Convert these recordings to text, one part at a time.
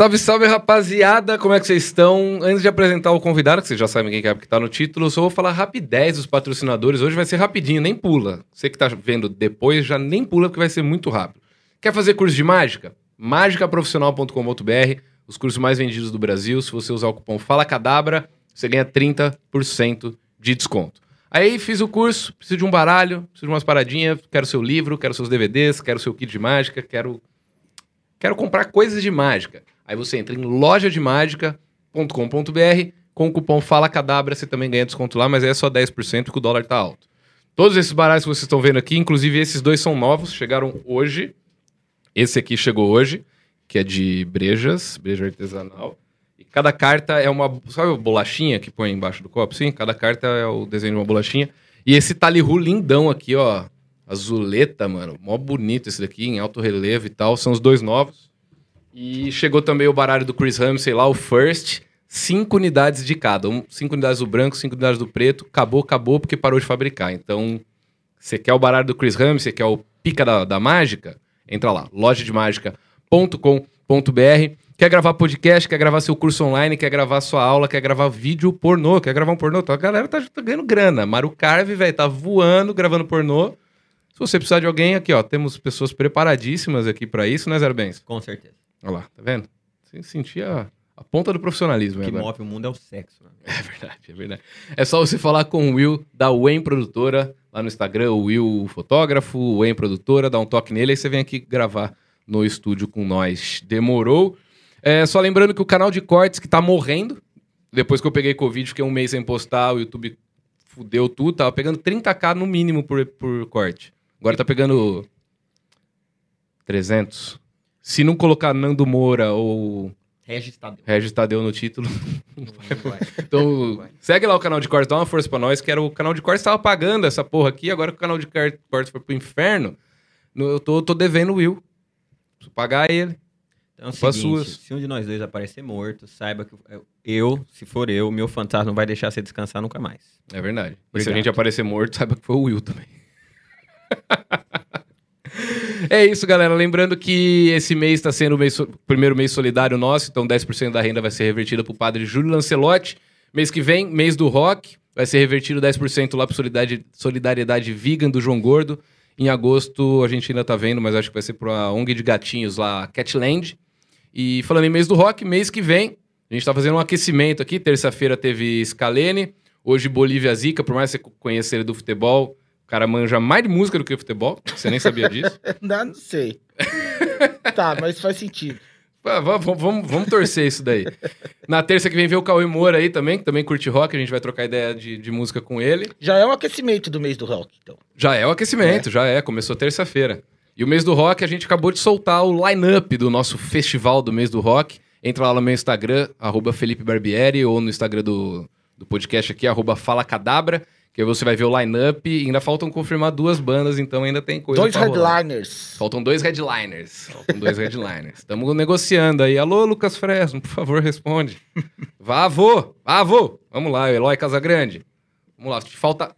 Salve, salve, rapaziada! Como é que vocês estão? Antes de apresentar o convidado, que vocês já sabem quem é que tá no título, só vou falar rapidez dos patrocinadores. Hoje vai ser rapidinho, nem pula. Você que tá vendo depois, já nem pula, porque vai ser muito rápido. Quer fazer curso de mágica? mágicaprofissional.com.br, os cursos mais vendidos do Brasil. Se você usar o cupom Fala Cadabra, você ganha 30% de desconto. Aí fiz o curso, preciso de um baralho, preciso de umas paradinhas, quero seu livro, quero seus DVDs, quero seu kit de mágica, quero quero comprar coisas de mágica. Aí você entra em lojademagica.com.br com o cupom Fala Cadabra, você também ganha desconto lá, mas é só 10% porque o dólar tá alto. Todos esses baralhos que vocês estão vendo aqui, inclusive esses dois são novos, chegaram hoje. Esse aqui chegou hoje, que é de brejas, breja artesanal. E cada carta é uma. Sabe a bolachinha que põe embaixo do copo? Sim, cada carta é o desenho de uma bolachinha. E esse talihu lindão aqui, ó. Azuleta, mano. Mó bonito esse daqui, em alto relevo e tal. São os dois novos. E chegou também o baralho do Chris Ramsey lá, o First. Cinco unidades de cada. Um, cinco unidades do branco, cinco unidades do preto. Acabou, acabou, porque parou de fabricar. Então, você quer o baralho do Chris Ramsey, você quer o pica da, da mágica? Entra lá, lojademagica.com.br. Quer gravar podcast, quer gravar seu curso online, quer gravar sua aula, quer gravar vídeo pornô, quer gravar um pornô? Então, a galera tá, tá ganhando grana. Maru Carve, velho, tá voando gravando pornô. Se você precisar de alguém, aqui, ó, temos pessoas preparadíssimas aqui para isso, né, Zero Bens? Com certeza. Olha lá, tá vendo? Você sentia a ponta do profissionalismo. O que né, move o mundo é o sexo. Né? É verdade, é verdade. É só você falar com o Will da Wayne Produtora lá no Instagram, o Will Fotógrafo, o Wayne Produtora, dá um toque nele, aí você vem aqui gravar no estúdio com nós. Demorou? É, só lembrando que o canal de cortes que tá morrendo, depois que eu peguei Covid, fiquei um mês sem postar, o YouTube fudeu tudo, tava pegando 30k no mínimo por, por corte. Agora tá pegando 300. Se não colocar Nando Moura ou Regis Tadeu. Regis Tadeu no título, Não vai. então, vai. segue lá o canal de cortes, dá uma força pra nós, que era o canal de cortes tava pagando essa porra aqui, agora que o canal de cor- cortes foi pro inferno, no- eu tô, tô devendo o Will. Preciso pagar ele. Então é o seguinte, suas. se um de nós dois aparecer morto, saiba que eu- se for eu, meu fantasma não vai deixar você descansar nunca mais. É verdade. Se a gente aparecer morto, saiba que foi o Will também. é isso, galera. Lembrando que esse mês está sendo o mês so- primeiro mês solidário nosso, então 10% da renda vai ser revertida pro padre Júlio Lancelotti. Mês que vem, mês do rock, vai ser revertido 10% lá pro solidariedade, solidariedade Vegan do João Gordo. Em agosto, a gente ainda tá vendo, mas acho que vai ser pra ONG de gatinhos lá, Catland. E falando em mês do rock, mês que vem, a gente tá fazendo um aquecimento aqui. Terça-feira teve Scalene, hoje Bolívia Zica, por mais que você conheça ele do futebol, o cara manja mais de música do que futebol, você nem sabia disso. Não, não sei. tá, mas faz sentido. Ah, va- va- Vamos, vamos torcer isso daí. Na terça que vem vem o Cauê Moura aí também, que também curte rock, a gente vai trocar ideia de, de música com ele. Já é um aquecimento do mês do rock, então. Já é o aquecimento, já é, começou terça-feira. E o mês do rock, a gente acabou de soltar o line-up do nosso festival do mês do rock. Entra lá no meu Instagram, arroba Felipe Barbieri, ou no Instagram do, do podcast aqui, arroba Fala Cadabra, que você vai ver o line-up. E ainda faltam confirmar duas bandas, então ainda tem coisa Dois pra rolar. headliners. Faltam dois headliners. Faltam dois headliners. Estamos negociando aí. Alô, Lucas Fresno, por favor, responde. Vá, avô! Vá, avô! Vamos lá, Eloy Casagrande. Vamos lá. Falta.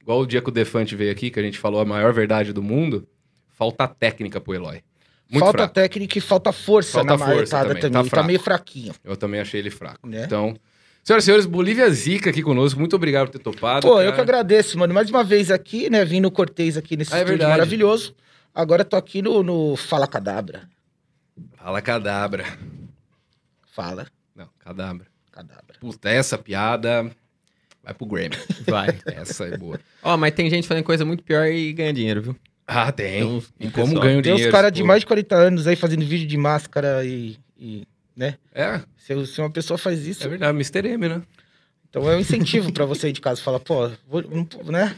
Igual o dia que o Defante veio aqui, que a gente falou a maior verdade do mundo. Falta técnica pro Eloy. Muito falta fraco. técnica e falta força Falta na força também, também. tá Tá, meio fraquinho. Eu também achei ele fraco. Né? Então, senhoras e senhores, Bolívia Zica aqui conosco. Muito obrigado por ter topado. Pô, cara. eu que agradeço, mano. Mais uma vez aqui, né? Vim no Cortez aqui nesse Ah, é estúdio maravilhoso. Agora tô aqui no, no Fala Cadabra. Fala cadabra. Fala Não, cadabra. Cadabra. Puta, essa piada vai pro Grammy. Vai. Essa é boa. Ó, mas tem gente fazendo coisa muito pior e ganha dinheiro, viu? Ah, tem. Tem uns- e como pessoal- ganha o Tem dinheiro? uns caras de mais de 40 anos aí fazendo vídeo de máscara e. e, né? É, Se, se uma pessoa faz isso, é verdade. Mr. M, né? então é um incentivo pra você aí de casa. Fala, pô, vou, né?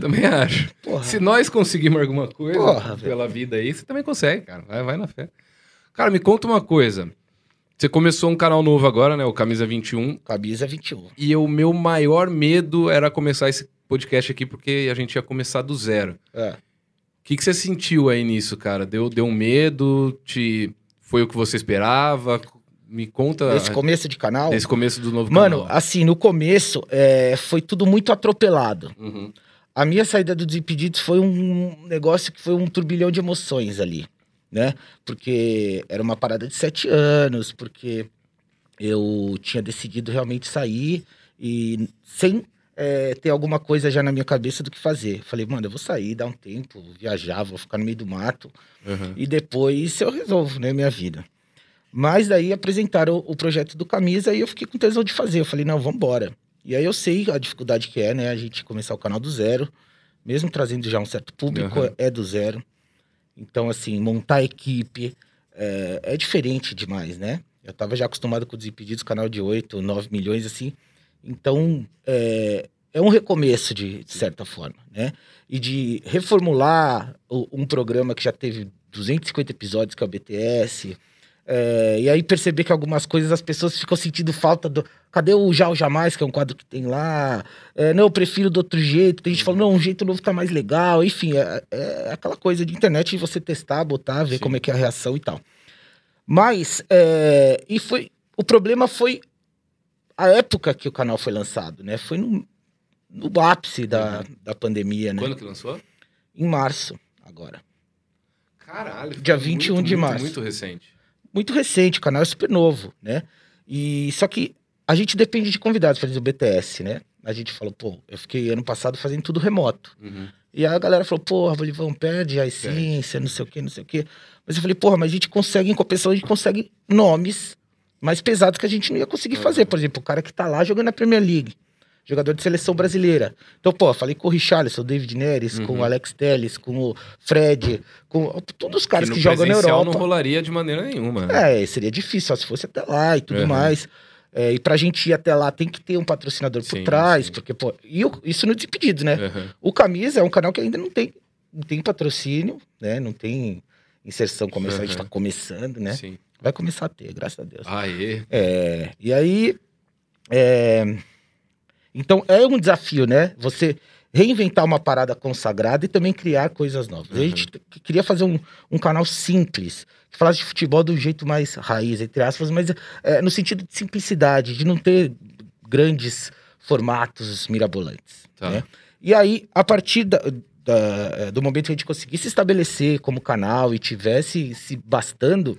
Também acho. Porra. Se nós conseguirmos alguma coisa Porra, pela vida aí, você também consegue, cara. Vai, vai na fé. Cara, me conta uma coisa. Você começou um canal novo agora, né? O Camisa 21. Camisa 21. E o meu maior medo era começar esse podcast aqui, porque a gente ia começar do zero. É. O que, que você sentiu aí nisso, cara? Deu, deu um medo? Te... Foi o que você esperava? Me conta Esse começo de canal. desse começo do novo Mano, canal. assim, no começo é, foi tudo muito atropelado. Uhum. A minha saída do Desimpedidos foi um negócio que foi um turbilhão de emoções ali, né? Porque era uma parada de sete anos, porque eu tinha decidido realmente sair e sem é, ter alguma coisa já na minha cabeça do que fazer. Falei, mano, eu vou sair, dar um tempo, viajar, vou ficar no meio do mato Uhum. e depois eu resolvo, né, minha vida. Mas daí apresentaram o, o projeto do Camisa e eu fiquei com tesão de fazer. Eu falei, não, vamos embora. E aí eu sei a dificuldade que é, né, a gente começar o canal do zero, mesmo trazendo já um certo público, Aham. é do zero. Então, assim, montar a equipe é, é diferente demais, né? Eu tava já acostumado com o Desimpedidos, canal de 8, 9 milhões, assim. Então, é, é um recomeço, de, de certa forma, né? E de reformular o- um programa que já teve 250 episódios, que é o BTS. É, e aí perceber que algumas coisas as pessoas ficam sentindo falta do. Cadê o Já ou Jamais, que é um quadro que tem lá? É, não, eu prefiro do outro jeito. Tem gente falando, não, um jeito novo tá mais legal. Enfim, é, é aquela coisa de internet de você testar, botar, ver Sim. como é que é a reação e tal. Mas, é, e foi. O problema foi a época que o canal foi lançado, né? Foi no, no ápice da, da pandemia, né? Quando que lançou? Em março, agora. Caralho. Dia 21 muito, de muito, março. Muito recente. Muito recente, o canal é super novo, né? E só que a gente depende de convidados para fazer o BTS, né? A gente falou, pô, eu fiquei ano passado fazendo tudo remoto. Uhum. E aí a galera falou, porra, Bolivão, perde a essência, não sei o quê, não sei o quê. Mas eu falei, porra, mas a gente consegue, em compensação, a gente consegue nomes mais pesados que a gente não ia conseguir Uhum. fazer. Por exemplo, o cara que tá lá jogando na Premier League, jogador de seleção brasileira. Então, pô, falei com o Richarlison, o David Neres, com Uhum. o Alex Telles, com o Fred, com todos os caras no que, jogam na Europa. não rolaria de maneira nenhuma. né? É, seria difícil, só se fosse até lá e tudo Uhum. mais. É, e pra gente ir até lá tem que ter um patrocinador por Sim, trás, sim. porque, pô, e o- isso no Desimpedidos, né? Uhum. O Camisa é um canal que ainda não tem, não tem patrocínio, né? Não tem inserção comercial, a gente Uhum. tá começando, né? Sim. Vai começar a ter, graças a Deus. Aê. É, e aí. é, então é um desafio, né? Você reinventar uma parada consagrada e também criar coisas novas. A Uhum. gente t- queria fazer um, um canal simples, que falasse de futebol do jeito mais raiz, entre aspas, mas é, no sentido de simplicidade, de não ter grandes formatos mirabolantes. Tá. né? E aí, a partir da- da- do momento que a gente conseguisse se estabelecer como canal e tivesse se bastando,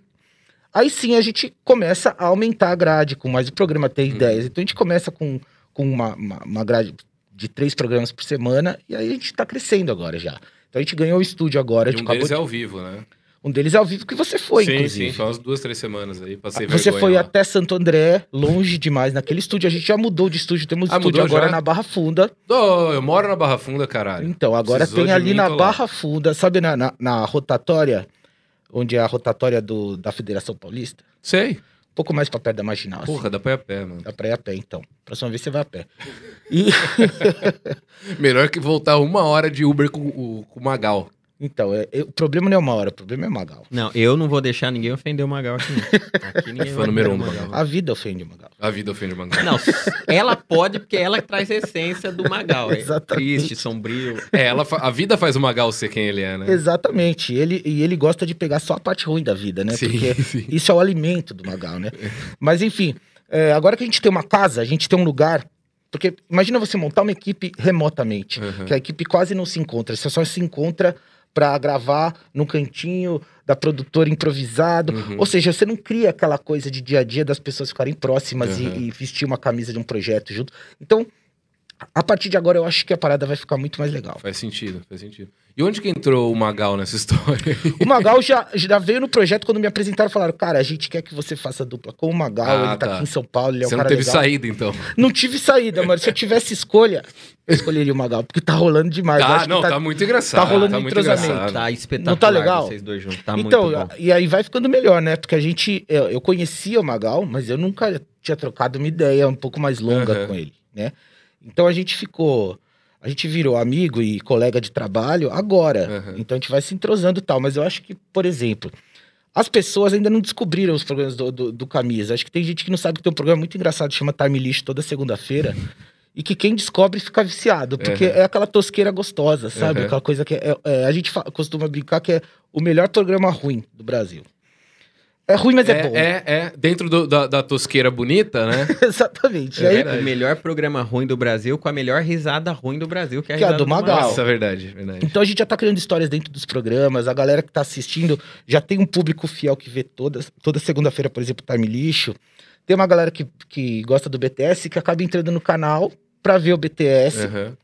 aí sim a gente começa a aumentar a grade com mais o programa, ter Uhum. ideias. Então a gente começa com, com uma, uma, uma grade de três programas por semana e aí a gente tá crescendo agora já. Então a gente ganhou o estúdio agora, E um deles de- é ao vivo, né? um deles é ao vivo que você foi, sim, inclusive. sim. Foi umas duas, três semanas aí. Passei Você vergonha foi lá. até Santo André, longe demais naquele estúdio. A gente já mudou de estúdio, temos Ah, estúdio agora já? na Barra Funda. Ô, eu moro na Barra Funda, caralho. Então, agora Precisou tem ali na tô lá. Barra Funda, sabe na, na, na rotatória, onde é a rotatória do, da Federação Paulista? Sei. Pouco mais pra perto da Marginal. assim. Porra, dá pra ir a pé, mano. Dá pra ir a pé, então. Próxima vez você vai a pé. E, Melhor que voltar uma hora de Uber com o, com o Magal. Então, é, é- o problema não é uma hora, o problema é Magal. Não, eu não vou deixar ninguém ofender o Magal aqui. Não. Aqui ninguém Fã número um, o Magal. A vida ofende o Magal. A vida ofende o Magal. Não, ela pode porque ela que traz a essência do Magal. É Exatamente. triste, sombrio. É, ela a vida faz o Magal ser quem ele é, né? Exatamente. Ele, e ele gosta de pegar só a parte ruim da vida, né? Sim, Porque sim. isso é o alimento do Magal, né? Mas enfim, é, agora que a gente tem uma casa, a gente tem um lugar. Porque imagina você montar uma equipe remotamente, Uhum. que a equipe quase não se encontra, você só se encontra pra gravar no cantinho da produtora improvisado. Uhum. Ou seja, você não cria aquela coisa de dia a dia das pessoas ficarem próximas e- Uhum. e, vestir uma camisa de um projeto junto. Então, a partir de agora, eu acho que a parada vai ficar muito mais legal. Faz sentido, faz sentido. E onde que entrou o Magal nessa história? O Magal já, já veio no projeto quando me apresentaram falaram, cara, a gente quer que você faça dupla com o Magal, Ah, ele tá, tá. aqui em São Paulo, ele é um Você não cara teve legal. saída, então. Não tive saída, mano. Se eu tivesse escolha, eu escolheria o Magal, porque tá rolando demais. Ah, não, tá, muito engraçado. tá rolando muito entrosamento. engraçado. Tá espetacular Não tá legal? vocês dois juntos. Tá então, muito bom. e aí vai ficando melhor, né? Porque a gente, eu, eu conhecia o Magal, mas eu nunca tinha trocado uma ideia um pouco mais longa Aham. com ele, né? Então a gente ficou, a gente virou amigo e colega de trabalho agora. Aham. Então a gente vai se entrosando e tal. Mas eu acho que, por exemplo, as pessoas ainda não descobriram os programas do, do, do Camisa. Acho que tem gente que não sabe que tem um programa muito engraçado, chama Time List, toda segunda-feira. E que quem descobre fica viciado, porque Aham. é aquela tosqueira gostosa, sabe? Aham. Aquela coisa que é, é- a gente costuma brincar que é o melhor programa ruim do Brasil. É ruim, mas é, bom. É, é, dentro do- da, da tosqueira bonita, né? Exatamente. É Aí, o melhor programa ruim do Brasil com a melhor risada ruim do Brasil, que é a Que é a do Magal. Nossa, é verdade, verdade. Então a gente já tá criando histórias dentro dos programas, a galera que tá assistindo já tem um público fiel que vê todas, toda segunda-feira, por exemplo, Time Lixo. Tem uma galera que, que gosta do BTS que acaba entrando no canal pra ver o BTS Aham.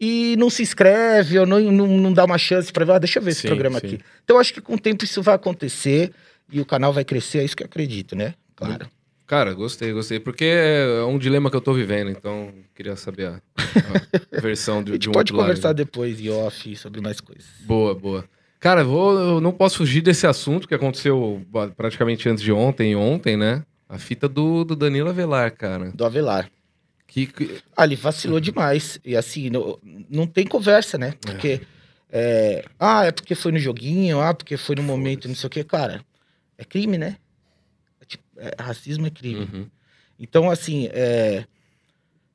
e não se inscreve ou não, não, não dá uma chance pra ver, ah, deixa eu ver esse Sim, programa sim. aqui. Então eu acho que com o tempo isso vai acontecer e o canal vai crescer, é isso que eu acredito, né? Claro. Cara, gostei, gostei. Porque é um dilema que eu tô vivendo, então queria saber a, a versão A de, gente de um pode outro lado. conversar depois em off sobre mais coisas. Boa, boa. Cara, eu vou, eu não posso fugir desse assunto que aconteceu praticamente antes de ontem e ontem, né? A fita do, do Danilo Avelar, cara. Do Avelar. Que, que- Ah, ele vacilou demais. E assim, não, não tem conversa, né? Porque. é, ah, é porque foi no joguinho, ah, porque foi no momento, não sei o quê. Cara, é crime, né? É tipo, é- racismo é crime. Uhum. Então, assim, é,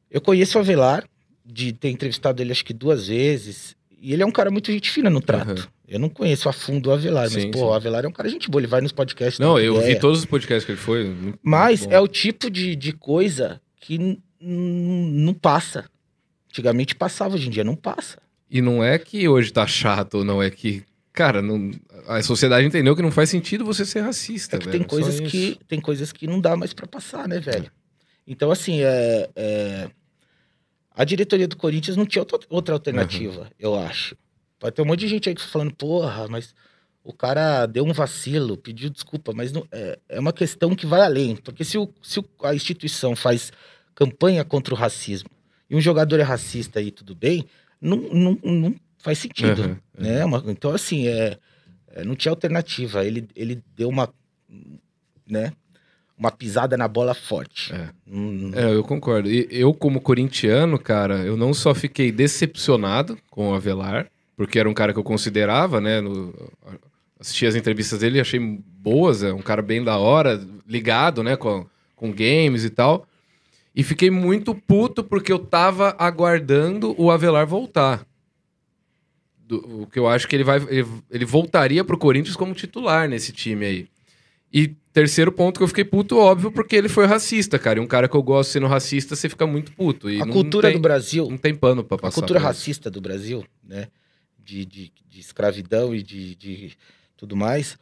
eu conheço o Avelar, de ter entrevistado ele acho que duas vezes. E ele é um cara muito gente fina no trato. Aham. Eu não conheço a fundo o Avelar, mas, Sim, pô, sim. o Avelar é um cara gente boa, ele vai nos podcasts. Não, eu vi ideia. todos os podcasts que ele foi. muito- Mas muito é o tipo de, de coisa que não passa. Antigamente passava, hoje em dia não passa. E não é que hoje tá chato, ou não é que. Cara, não- a sociedade entendeu que não faz sentido você ser racista. É que velho, tem coisas que tem coisas que não dá mais pra passar, né, velho? Então, assim, é, é, a diretoria do Corinthians não tinha outra, outra alternativa, eu acho. Pode ter um monte de gente aí que falando, porra, mas o cara deu um vacilo, pediu desculpa, mas não, é, é uma questão que vai além. Porque se, o, se a instituição faz campanha contra o racismo e um jogador é racista aí, tudo bem, não, não, não faz sentido. Aham, né? Uma- então, assim, é, é, não tinha alternativa. Ele, ele deu uma, né, uma pisada na bola forte. É. Hum, É, eu concordo. E eu, como corintiano, cara, eu não só fiquei decepcionado com o Avelar, porque era um cara que eu considerava, né? No, assisti as entrevistas dele e achei boas, é um cara bem da hora, ligado, né, com, com games e tal. E fiquei muito puto porque eu tava aguardando o Avelar voltar. Do- o que eu acho que ele vai. Ele, ele voltaria pro Corinthians como titular nesse time aí. E terceiro ponto que eu fiquei puto, óbvio, porque ele foi racista, cara. E um cara que eu gosto sendo racista, você fica muito puto. E a cultura tem, do Brasil, Não tem pano pra a passar. cultura pra isso. racista do Brasil, né, de, de, de escravidão e de, de tudo mais,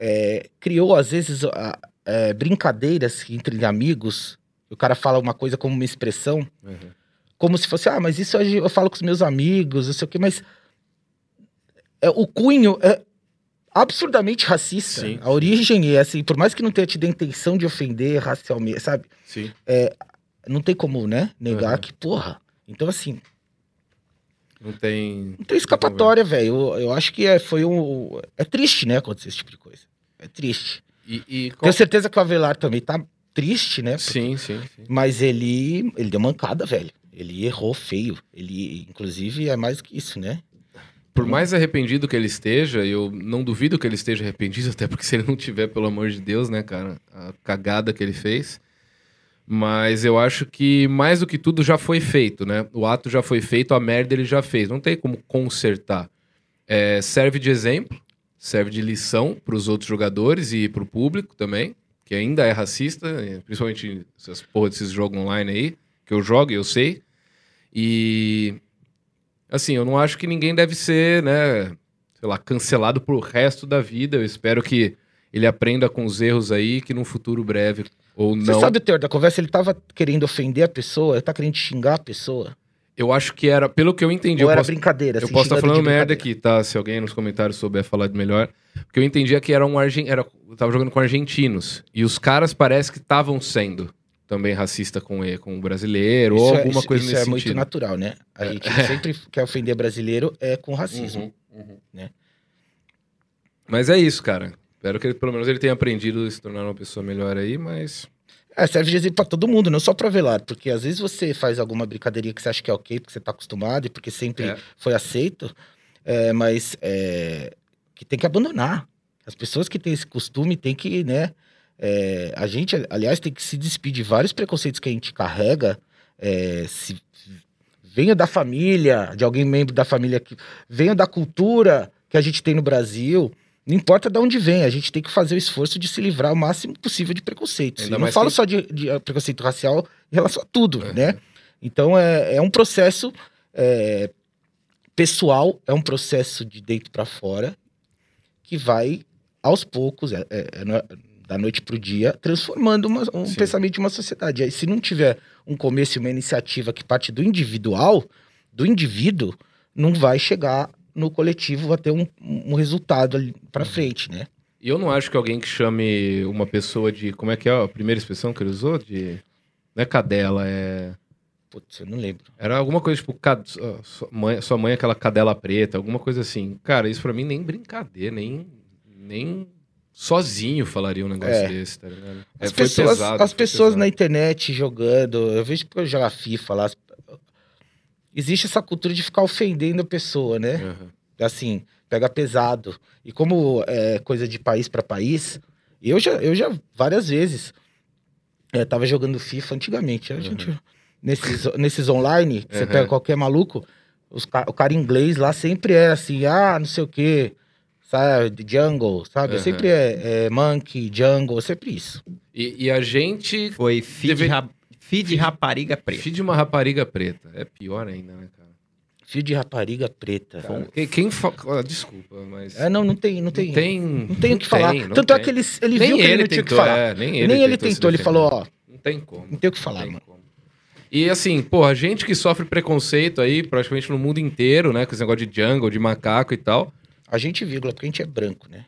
é, criou, às vezes, a- é, brincadeiras entre amigos. O cara fala uma coisa como uma expressão, Uhum. como se fosse, ah, mas isso eu falo com os meus amigos, não sei o quê, mas é, o cunho é absurdamente racista. Sim, a origem é assim, por mais que não tenha tido a intenção de ofender racialmente, sabe? Sim. Não tem como, né, negar Uhum. que, porra. Então, assim, Não tem. não tem escapatória, velho. Eu, eu acho que é, foi um. É triste, né, acontecer esse tipo de coisa. É triste. E, e qual- Tenho certeza que o Avelar também tá triste, né? Sim, sim, sim. Mas ele, ele deu mancada, velho. Ele errou feio. Ele, inclusive, é mais do que isso, né? Por mais arrependido que ele esteja, eu não duvido que ele esteja arrependido, até porque se ele não tiver, pelo amor de Deus, né, cara, a cagada que ele fez. Mas eu acho que mais do que tudo já foi feito, né? O ato já foi feito, a merda ele já fez. Não tem como consertar. É, serve de exemplo, serve de lição para os outros jogadores e para o público também, que ainda é racista, eh, principalmente essas porra desses jogos online aí, que eu jogo e eu sei. E assim, eu não acho que ninguém deve ser, né, sei lá, cancelado pro resto da vida. Eu espero que ele aprenda com os erros aí, que num futuro breve ou Você não. sabe o teor da conversa? Ele tava querendo ofender a pessoa, ele tá querendo xingar a pessoa. Eu acho que era, pelo que eu entendi, Ou eu era posso, brincadeira? eu assim, posso estar de falando merda aqui, tá? Se alguém nos comentários souber falar de melhor. Porque eu entendia que era um argen... era eu tava jogando com argentinos e os caras parece que estavam sendo também racista com com o brasileiro ou Isso é- alguma isso- coisa isso nesse é muito sentido. natural, né? A gente sempre quer ofender brasileiro é com racismo. Uhum, uhum. né? Mas é isso, cara. Espero que ele, pelo menos ele tenha aprendido a se tornar uma pessoa melhor aí, mas. É, serve de exemplo pra todo mundo, não só pra velar. Porque às vezes você faz alguma brincadeirinha que você acha que é ok, porque você tá acostumado e porque sempre É. foi aceito, é, mas é, que tem que abandonar. As pessoas que têm esse costume têm que, né? É, a gente, aliás, tem que se despedir de vários preconceitos que a gente carrega. é, se, venha da família, de alguém membro da família que venha da cultura que a gente tem no Brasil, Não importa de onde vem, a gente tem que fazer o esforço de se livrar o máximo possível de preconceitos. Ainda Eu não falo que- só de, de, eh, preconceito racial em relação a tudo, É. né? Então é, é um processo é, pessoal, é um processo de dentro para fora que vai aos poucos, é, é- é da noite para o dia, transformando uma- um Sim. pensamento de uma sociedade. Aí, se não tiver um começo e uma iniciativa que parte do individual, do indivíduo, não vai chegar no coletivo a ter um, um resultado ali para Uhum. frente, né? E eu não acho que alguém que chame uma pessoa de. Como é que é a primeira expressão que ele usou? De. Não é cadela, é. Putz, eu não lembro. Era alguma coisa tipo. cad- sua- mãe, sua mãe é aquela cadela preta, alguma coisa assim. Cara, isso pra mim nem brincadeira, nem. Nem sozinho falaria um negócio É. desse, tá ligado? É, As pessoas, pesado, as pessoas pesado. na internet jogando, eu vejo porque eu jogo FIFA lá. Existe essa cultura de ficar ofendendo a pessoa, né? Aham. Assim, pega pesado. E como é coisa de país para país, eu já, eu já várias vezes é, tava jogando FIFA antigamente. A gente, nesses, nesses online, que você Uhum. pega qualquer maluco, os o cara inglês lá sempre é assim, ah, não sei o quê, sabe, jungle, sabe? Uhum. Sempre é, é monkey, jungle, sempre isso. E, e a gente. Foi feed, Deve- ra- feed rapariga preta. Filho de uma rapariga preta. É pior ainda, né, cara? Fio de rapariga preta. Cara, quem, quem fa... ah, Desculpa, mas. É, não, não tem, não tem. Não tem. Não tem o que falar. tem, Tanto é tem. que ele, ele Nem viu que ele, ele não tinha o que tentou, falar. é, nem ele Nem ele tentou se tentou, ele falou, ó, Não tem como. não tem o que falar, mano. como. E assim, porra, gente que sofre preconceito aí praticamente no mundo inteiro, né? Com esse negócio de jungle, de macaco e tal. A gente, vírgula, porque a gente é branco, né?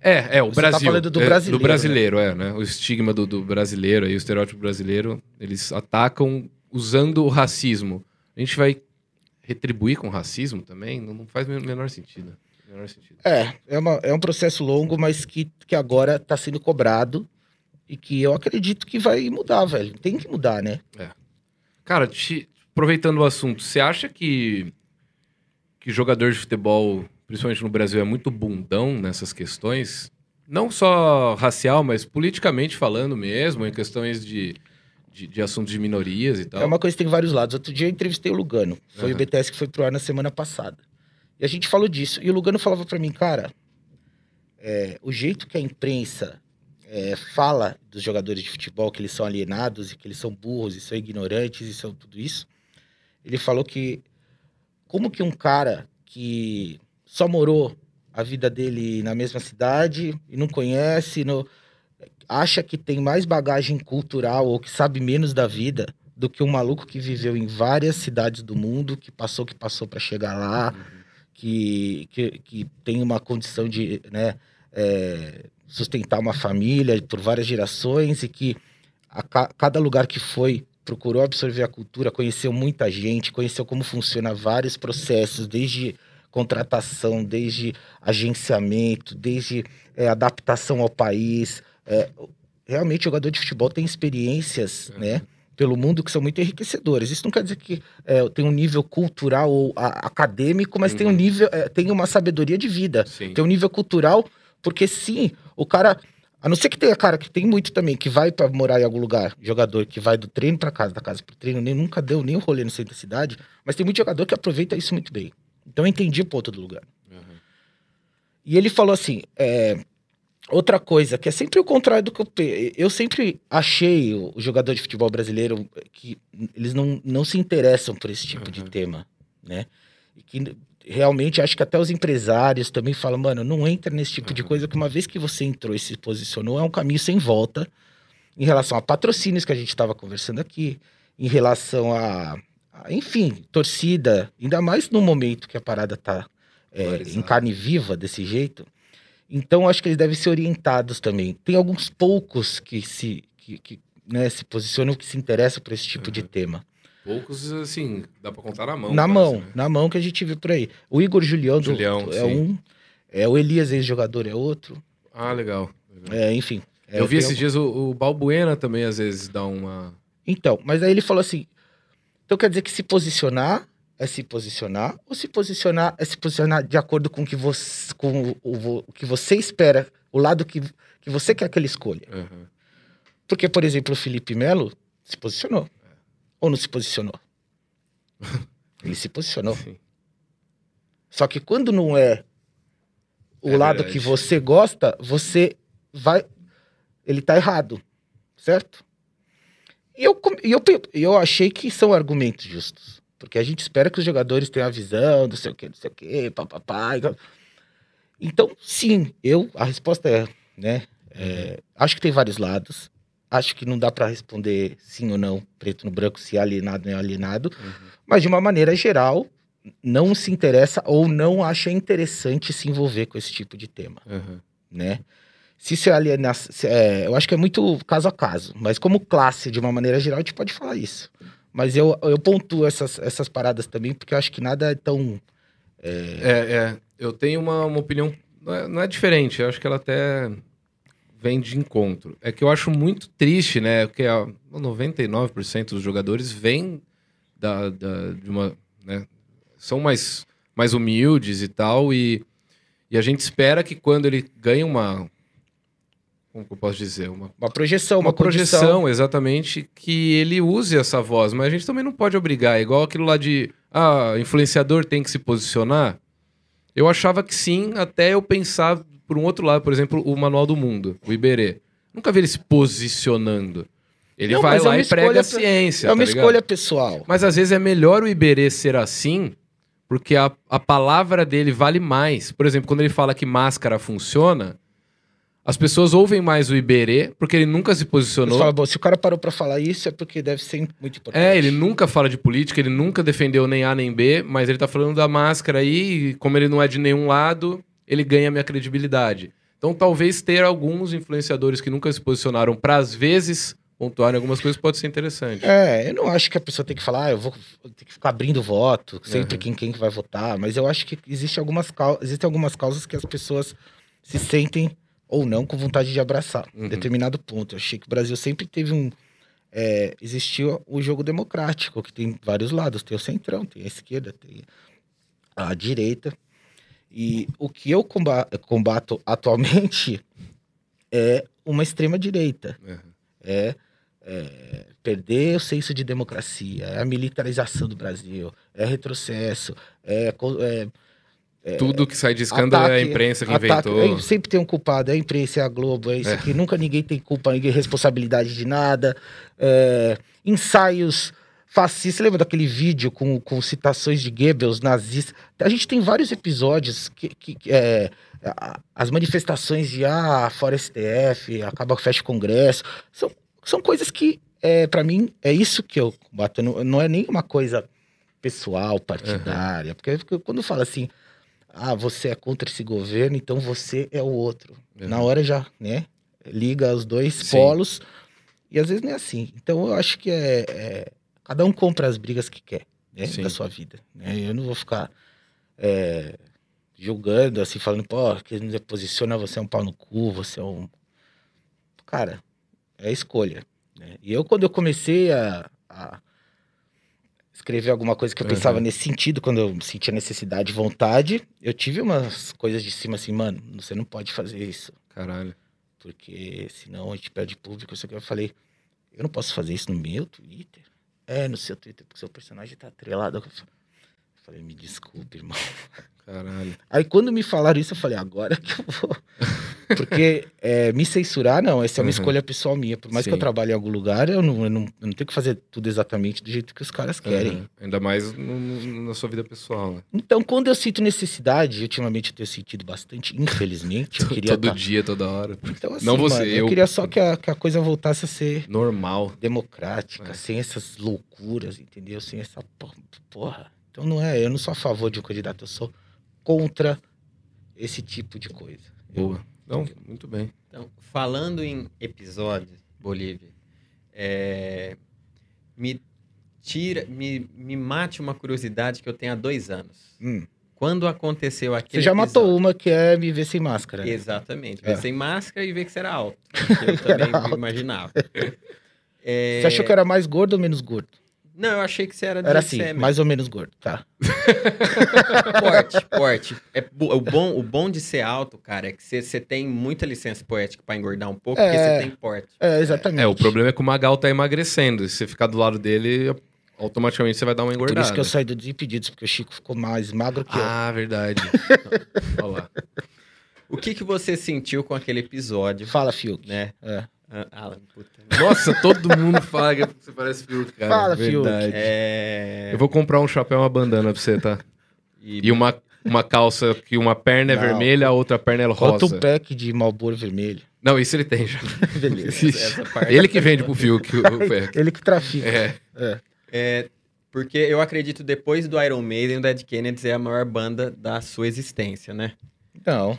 É, é, o Você tá Brasil. falando do é, brasileiro, Do brasileiro, é, né? O estigma do, do brasileiro aí, o estereótipo brasileiro, eles atacam usando o racismo. A gente vai retribuir com racismo também? Não, não faz o menor sentido. Menor sentido. É, é, uma, é um processo longo, mas que, que agora tá sendo cobrado e que eu acredito que vai mudar, velho. Tem que mudar, né? Cara, te- aproveitando o assunto, você acha que, que jogador de futebol, principalmente no Brasil, é muito bundão nessas questões? Não só racial, mas politicamente falando mesmo, em questões de, de, de assuntos de minorias e tal. É uma coisa que tem vários lados. Outro dia eu entrevistei o Lugano. Foi Aham. o BTS que foi pro ar na semana passada. E a gente falou disso. E o Lugano falava pra mim, cara, é, o jeito que a imprensa é, fala dos jogadores de futebol, que eles são alienados e que eles são burros e são ignorantes e são tudo isso. Ele falou que como que um cara que só morou a vida dele na mesma cidade e não conhece, não, acha que tem mais bagagem cultural ou que sabe menos da vida do que um maluco que viveu em várias cidades do mundo, que passou que passou para chegar lá, que, que, que tem uma condição de né, é, sustentar uma família por várias gerações e que a ca- cada lugar que foi procurou absorver a cultura, conheceu muita gente, conheceu como funciona vários processos, desde contratação, desde agenciamento, desde é, adaptação ao país. É, realmente, o jogador de futebol tem experiências, Uhum. né? Pelo mundo que são muito enriquecedoras. Isso não quer dizer que é, tem um nível cultural ou a- acadêmico, mas tem um Uhum. nível, é, tem uma sabedoria de vida. Sim. Tem um nível cultural, porque sim, o cara. A não ser que tenha cara que tem muito também, que vai pra morar em algum lugar, jogador que vai do treino pra casa, da casa pro treino, nem nunca deu nem um rolê no centro da cidade, mas tem muito jogador que aproveita isso muito bem. Então eu entendi o ponto do lugar. Uhum. E ele falou assim: é, outra coisa, que é sempre o contrário do que eu. Eu sempre achei o, jogador de futebol brasileiro que eles não, não se interessam por esse tipo de Uhum. tema, né? E que realmente acho que até os empresários também falam, mano, não entra nesse tipo de Uhum. coisa, que uma vez que você entrou e se posicionou, é um caminho sem volta em relação a patrocínios que a gente estava conversando aqui, em relação a, enfim, torcida, ainda mais no momento que a parada tá é, em carne viva desse jeito. Então, acho que eles devem ser orientados também. Tem alguns poucos que se, que, que, né, se posicionam, que se interessam por esse tipo de Uhum. tema. Poucos, assim, dá pra contar na mão. na parece, mão, né? na mão que a gente vê por aí. O Igor Julião, do- Julião, é sim. um, é o Elias, ex-jogador, é outro. Ah, legal. legal. É, enfim. é, Eu vi esses dias o, o Balbuena também, às vezes, dá uma. Então, mas aí ele falou assim: então quer dizer que se posicionar é se posicionar, ou se posicionar é se posicionar de acordo com, o que você, com o, o- o que você espera, o lado que, que você quer que ele escolha. Uhum. Porque, por exemplo, o Felipe Melo se posicionou. Ou não se posicionou? Ele se posicionou. Sim. Só que quando não é o É lado verdade. que você gosta, você vai. Ele tá errado, certo? E eu, eu, eu achei que são argumentos justos. Porque a gente espera que os jogadores tenham a visão, não sei o quê, não sei o quê, papapá. Então, sim, eu, a resposta é, né? é, acho que tem vários lados. Acho que não dá pra responder sim ou não, preto no branco, se é alienado ou não é alienado. Mas de uma maneira geral, não se interessa ou não acha interessante se envolver com esse tipo de tema, Aham. né? Se isso é alienação, é- eu acho que é muito caso a caso, mas como classe, de uma maneira geral, a gente pode falar isso. Mas eu, eu pontuo essas, essas paradas também, porque eu acho que nada é tão. É, é. Eu tenho uma, uma opinião. Não é, não é diferente, eu acho que ela até vem de encontro. É que eu acho muito triste, né? Porque a 99% dos jogadores vêm da, da- de uma. né, são mais, mais humildes e tal, e, e a gente espera que quando ele ganha uma. Como eu posso dizer? Uma Uma projeção, uma, uma condição. projeção, exatamente, que ele use essa voz. Mas a gente também não pode obrigar. É igual aquilo lá de, ah, influenciador tem que se posicionar. Eu achava que sim, até eu pensar por um outro lado. Por exemplo, o Manual do Mundo, o Iberê. Nunca vi ele se posicionando. Ele Não, vai é lá e prega a ciência. É uma tá escolha pessoal. Mas às vezes é melhor o Iberê ser assim, porque a, a palavra dele vale mais. Por exemplo, quando ele fala que máscara funciona, as pessoas ouvem mais o Iberê, porque ele nunca se posicionou. fala, bom, se o cara parou pra falar isso, é porque deve ser muito importante. É, ele nunca fala de política, ele nunca defendeu nem A nem B, mas ele tá falando da máscara aí, e como ele não é de nenhum lado, ele ganha minha credibilidade. Então talvez ter alguns influenciadores que nunca se posicionaram pra às vezes pontuarem algumas coisas pode ser interessante. É, eu não acho que a pessoa tem que falar, ah, eu vou ter que ficar abrindo voto, sempre Uhum. quem, quem que vai votar, mas eu acho que existe algumas existem algumas causas que as pessoas se sentem ou não com vontade de abraçar. Uhum. Determinado ponto. Eu achei que o Brasil sempre teve um. É, existiu o jogo democrático, que tem vários lados. Tem o centrão, tem a esquerda, tem a direita. E o que eu comba- combato atualmente é uma extrema-direita Uhum. é, é, perder o senso de democracia, é a militarização do Brasil, é retrocesso, é, co- é Tudo que sai de escândalo é a ataque- imprensa que ataque- inventou. sempre tem um culpado, é a imprensa, é a Globo, é isso É. aqui. Nunca ninguém tem culpa, ninguém responsabilidade de nada. É, ensaios fascistas. Você lembra daquele vídeo com, com citações de Goebbels, nazistas? A gente tem vários episódios que. que- é, as manifestações de ah, fora STF, acaba fecha o Congresso. São, são coisas que, é, para mim, é isso que eu combato. Não, não é nem uma coisa pessoal, partidária. Porque, porque quando fala assim, ah, você é contra esse governo, então você é o outro. Uhum. Na hora já, né? Liga os dois Sim. polos. E às vezes não é assim. Então eu acho que é. é- cada um compra as brigas que quer, né? Da sua vida. né? Eu não vou ficar é, julgando, assim, falando, pô, que não posiciona, você é um pau no cu, você é um. Cara, é escolha. né? E eu, quando eu comecei a, a escrever alguma coisa que eu Uhum. pensava nesse sentido, quando eu sentia necessidade e vontade, eu tive umas coisas de cima assim, mano, você não pode fazer isso, Caralho. porque senão a gente perde público. Eu falei, eu não posso fazer isso no meu Twitter. É, no seu Twitter, porque seu personagem tá atrelado. Falei, me desculpe, irmão. Caralho. Aí quando me falaram isso, eu falei, agora que eu vou. Porque é, me censurar, não, essa é uma Uhum. escolha pessoal minha. Por mais que Sim. eu trabalhe em algum lugar, eu não, eu, não, eu não tenho que fazer tudo exatamente do jeito que os caras querem. Uhum. Ainda mais no- no- na sua vida pessoal, né? Então, quando eu sinto necessidade, ultimamente eu tenho sentido bastante, infelizmente, eu queria Todo tá- dia, toda hora. Então, assim, Não você, mano, eu eu. queria só que a, que a coisa voltasse a ser Normal. democrática, É. sem essas loucuras, entendeu? Sem essa por- porra. Então não é, eu não sou a favor de um candidato, eu sou contra esse tipo de coisa. Eu- Boa. Não, muito bem. Então, falando em episódio, Bolívia, é, me tira, me, me mate uma curiosidade que eu tenho há dois anos. Hum. Quando aconteceu Você aquele já matou episódio- uma que é me ver sem máscara. né? Exatamente. É. Ver sem máscara e ver que você era alto. Que eu também Era alto. imaginava. É, Você achou que era mais gordo ou menos gordo? Não, eu achei que você era de Era assim, é mais ou menos gordo, tá? Porte, porte. É, o, bom, o bom de ser alto, cara, é que você, você tem muita licença poética pra engordar um pouco, porque É. você tem porte. É, exatamente. É, o problema é que o Magal tá emagrecendo. Se você ficar do lado dele, automaticamente você vai dar uma Por engordada. isso que eu saí do Desimpedidos, porque o Chico ficou mais magro que eu. Ah, verdade. Olha lá. O que, que você sentiu com aquele episódio, Fala, Fiuk. né? É. Ah, Alan, puta. Nossa, todo mundo fala que você parece Fiuk, cara. Fala, Fiuk. Verdade. É... Eu vou comprar um chapéu e uma bandana pra você, tá? E uma, uma calça que uma perna é Não. vermelha, a outra perna é Bota rosa. um pack de Malboro vermelho. Não, isso ele tem já. Beleza. essa parte. Ele que vende pro Fiuk o, o pack. Ele que trafica. É. É. É, porque eu acredito, depois do Iron Maiden, o Dead Kennedys é a maior banda da sua existência, né? Não.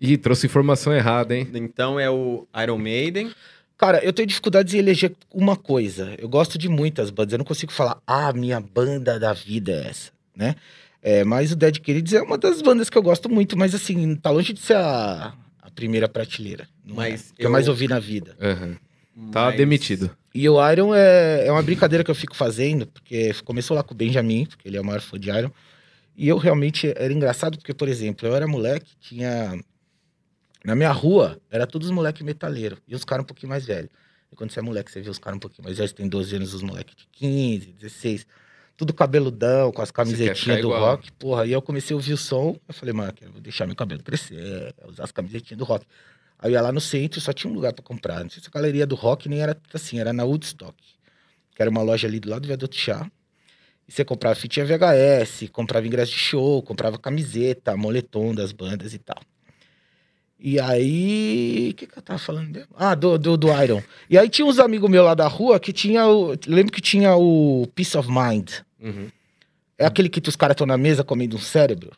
Ih, trouxe informação errada, hein? Então é o Iron Maiden, Cara, eu tenho dificuldade em eleger uma coisa. Eu gosto de muitas bandas. Eu não consigo falar, ah, minha banda da vida é essa, né? É, mas o Dead Kennedys é uma das bandas que eu gosto muito, mas assim, tá longe de ser a, a primeira prateleira. Não Mas é, que eu eu- mais ouvi na vida. Tá mas- demitido. E o Iron é, é uma brincadeira que eu fico fazendo, porque começou lá com o Benjamin, porque ele é o maior fã de Iron. E eu realmente era engraçado, porque, por exemplo, eu era moleque, tinha. Na minha rua, era todos os moleques metaleiros. E os caras um pouquinho mais velhos. E quando você é moleque, você vê os caras um pouquinho mais velhos, tem 12 anos, os moleques de 15, 16. Tudo cabeludão, com as camisetinhas do igual. rock. Porra, aí eu comecei a ouvir o som. Eu falei, mano, eu vou deixar meu cabelo crescer, usar as camisetinhas do rock. Aí eu ia lá no centro, só tinha um lugar pra comprar. Não sei se a galeria do rock nem era assim, era na Woodstock. Que era uma loja ali do lado do Viaduto Chá. E você comprava fitinha VHS, comprava ingresso de show, comprava camiseta, moletom das bandas e tal. E aí. O que, que eu tava falando mesmo? Ah, do, do, do Iron. E aí tinha uns amigos meus lá da rua que tinha o. Lembro que tinha o Peace of Mind. Uhum. É aquele que os caras estão na mesa comendo um cérebro?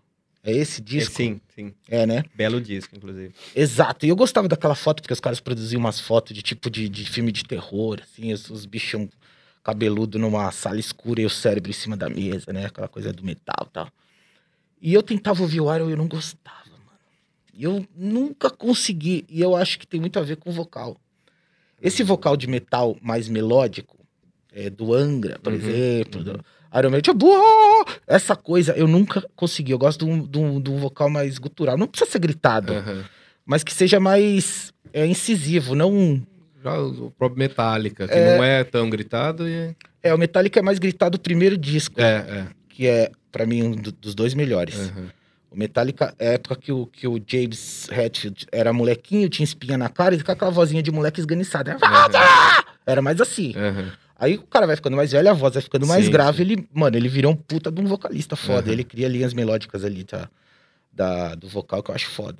É esse É, disco? sim, sim. É, né? Belo disco, inclusive. Exato. E eu gostava daquela foto, porque os caras produziam umas fotos de tipo de, de filme de terror, assim, os, os bichos cabeludo numa sala escura e o cérebro em cima da mesa, né? Aquela coisa do metal e tal. E eu tentava ouvir o Iron e eu não gostava. E eu nunca consegui. E eu acho que tem muito a ver com o vocal. Esse vocal de metal mais melódico, é, do Angra, por Uhum, exemplo, uhum. do Iron Maiden, essa coisa eu nunca consegui. Eu gosto de um, de um- de um vocal mais gutural. Não precisa ser gritado Aham. mas que seja mais é, incisivo, não. Já o próprio Metallica, que É. não é tão gritado e. É, o Metallica é mais gritado o primeiro disco, É, que é, pra mim, um do- dos dois é. melhores. Aham. O Metallica é época que o, que o James Hetfield era molequinho, tinha espinha na cara e com aquela vozinha de moleque esganiçada. né? Aham. Era mais assim. Aham. Aí o cara vai ficando mais velho, a voz vai ficando mais Sim, grave, sim. ele, mano, ele virou um puta de um vocalista foda. Aham. Ele cria linhas melódicas ali, tá? Da, do vocal que eu acho foda.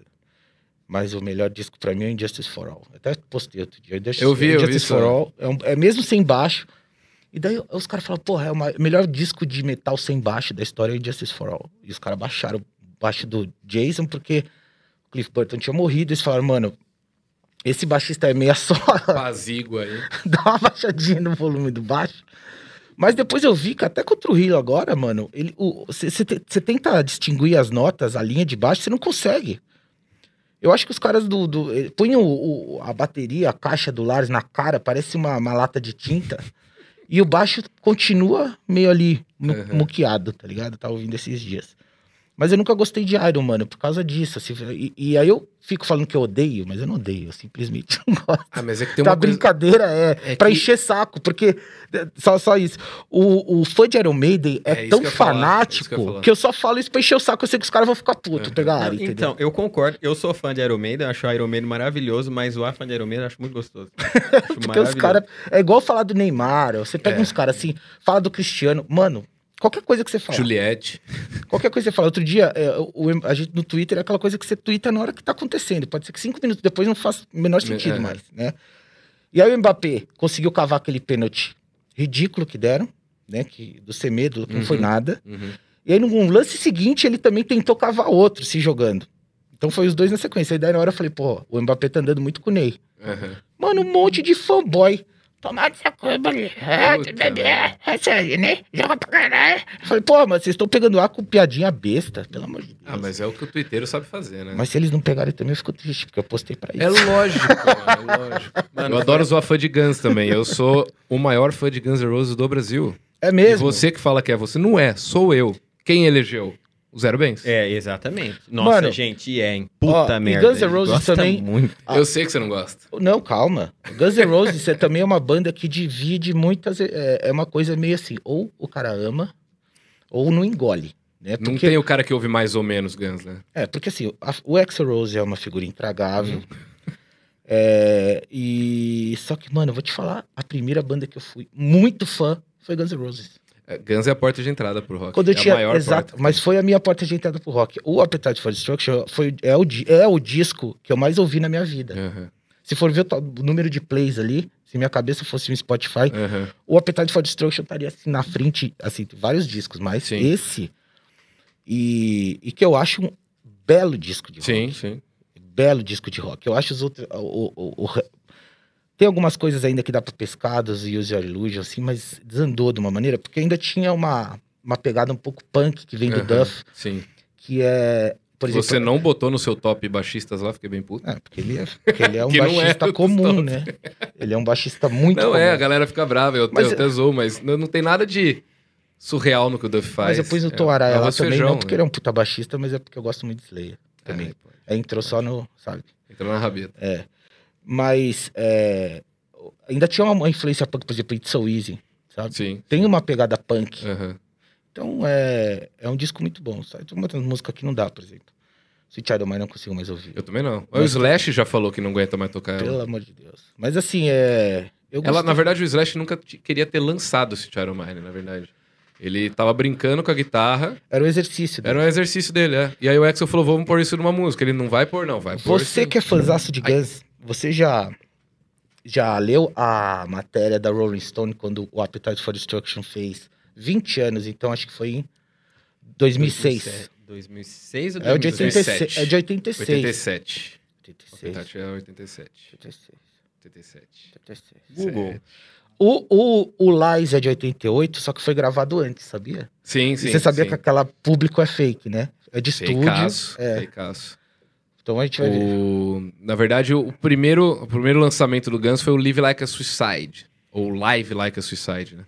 Mas o melhor disco pra mim é Injustice for All. Eu até postei outro dia. Injustice, Eu vi, eu vi Injustice for All. É, um- é mesmo sem baixo. E daí os caras falam, porra, é o melhor disco de metal sem baixo da história é Injustice for All. E os caras baixaram baixo do Jason porque o Cliff Burton tinha morrido. Eles falaram, mano, esse baixista é meia só. Pazigua aí. dá uma baixadinha no volume do baixo. Mas depois eu vi que até com o Trujillo agora, mano, ele, você tenta distinguir as notas, a linha de baixo, você não consegue. Eu acho que os caras do. do eh, punham o- o- a bateria, a caixa do Lars na cara, parece uma, uma lata de tinta. E o baixo continua meio ali, mu- Uhum. muqueado, tá ligado? Tava ouvindo esses dias. Mas eu nunca gostei de Iron, mano, por causa disso. assim, e, e aí eu fico falando que eu odeio, mas eu não odeio, eu simplesmente não gosto. Ah, mas é que tem Tá uma coisa... brincadeira, é, É pra que- encher saco, porque é, só, só isso. O, o fã de Iron Maiden é, É tão que eu ia falar, é fanático que eu que eu só falo isso pra encher o saco. Eu sei que os caras vão ficar putos, Uhum. a área, entendeu? então, eu concordo. Eu sou fã de Iron Maiden, acho o Iron Maiden maravilhoso, mas o fã de Iron Maiden eu acho muito gostoso. Acho porque os caras. É igual falar do Neymar, você pega É. uns caras assim, fala do Cristiano. Mano, qualquer coisa que você fala. Juliette. Qualquer coisa que você fala. Outro dia, é, o, a gente no Twitter é aquela coisa que você twitta na hora que tá acontecendo. Pode ser que cinco minutos depois não faça o menor sentido É. mais, né? E aí o Mbappé conseguiu cavar aquele pênalti ridículo que deram, né? Que, do Semedo, que não foi Uhum. nada. Uhum. E aí, no lance seguinte, ele também tentou cavar outro, se jogando. Então foi os dois na sequência. Aí daí na hora eu falei, pô, o Mbappé tá andando muito com o Ney. Aham. Mano, um monte de fanboy. Tomar essa coisa, é, velho. essa aí, né? Joga pra caralho. Eu falei, pô, mas vocês estão pegando ar com piadinha besta, pelo amor de Deus. Ah, mas é o que o twitteiro sabe fazer, né? Mas se eles não pegarem também, eu fico triste, porque eu postei pra isso. É lógico, mano, é lógico. Mano, eu adoro zoar fã de Guns também. Eu sou o maior fã de Guns N' Roses do Brasil. É E mesmo? você que fala que é você, não é, sou eu. Quem elegeu? O Zero Bens? É, exatamente. Nossa, Mano, gente, e é, hein? Puta ó, e merda. Guns N' Roses gosta também- Muito. Eu sei que você não gosta. Não, calma. Guns N' Roses é também uma banda que divide muitas... É, é uma coisa meio assim, ou o cara ama, ou não engole. Né? Não Porque, tem o cara que ouve mais ou menos Guns, né? É, porque assim, a- o Axl Rose é uma figura intragável. Uhum. É, e só que, mano, eu vou te falar, a primeira banda que eu fui muito fã foi Guns N' Roses. É, Guns é a porta de entrada pro rock. Quando eu é tinha, a maior exato, porta. mas foi a minha porta de entrada pro rock. O Appetite for Destruction foi é o, é o disco que eu mais ouvi na minha vida. Aham, Se for ver o, número de plays ali, se minha cabeça fosse um Spotify, aham. o Appetite for Destruction estaria assim na frente, assim, vários discos, mas Sim. esse e, e que eu acho um belo disco de rock. Sim, sim. Belo disco de rock. Eu acho os outros. O, o- o- tem algumas coisas ainda que dá pra pescar dos Use Your Illusion, assim, mas desandou de uma maneira, porque ainda tinha uma, uma pegada um pouco punk que vem do Aham, Duff, Sim. que é. Por exemplo, Você não botou no seu top baixistas lá, fiquei bem puto. É, porque ele é, porque ele é um é baixista dos comum, né? Ele é um baixista muito não comum. é, a galera fica brava, eu, Mas eu é- até zoo, mas não, não tem nada de surreal no que o Duff faz. Mas eu pus o É- é lá também, feijão, não porque né? ele é um puta baixista, mas é porque eu gosto muito de Slayer também. É, Aí entrou só no, sabe? entrou na rabeta. Mas é, ainda tinha uma influência punk, por exemplo, It's So Easy, sabe? Sim. Tem uma pegada punk. aham. Então é, é um disco muito bom. Sabe? Tem uma música que não dá, por exemplo. Sweet Child Mine não consigo mais ouvir. Eu também não. O Mas- Slash já falou que não aguenta mais tocar Pelo ela. amor de Deus. Mas assim, é. Eu Ela, gostei. na verdade, o Slash nunca queria ter lançado esse Iron Mine, na verdade. Ele tava brincando com a guitarra, Era o exercício. era um exercício dele, é. E aí o Axel falou, vamos pôr isso numa música. Ele não vai pôr, não, vai pôr Você sim. que é fãzaço de Guns, você já já leu a matéria da Rolling Stone quando o Appetite for Destruction fez 20 anos, então acho que foi em 2006. 2006 ou É o de 2017? 86. É de 86. 87. 86. Verdade, é 87. 86. 87. 86. Google. O, o, o Lies é de 88, só que foi gravado antes, sabia? Sim, E sim. você sabia sim. que aquela público é fake, né? É de estúdio. Fakeaço, É. fakeaço. Então a gente vai. O... Na verdade, o primeiro, o primeiro lançamento do Guns foi o Live Like a Suicide. Ou Live Like a Suicide, né?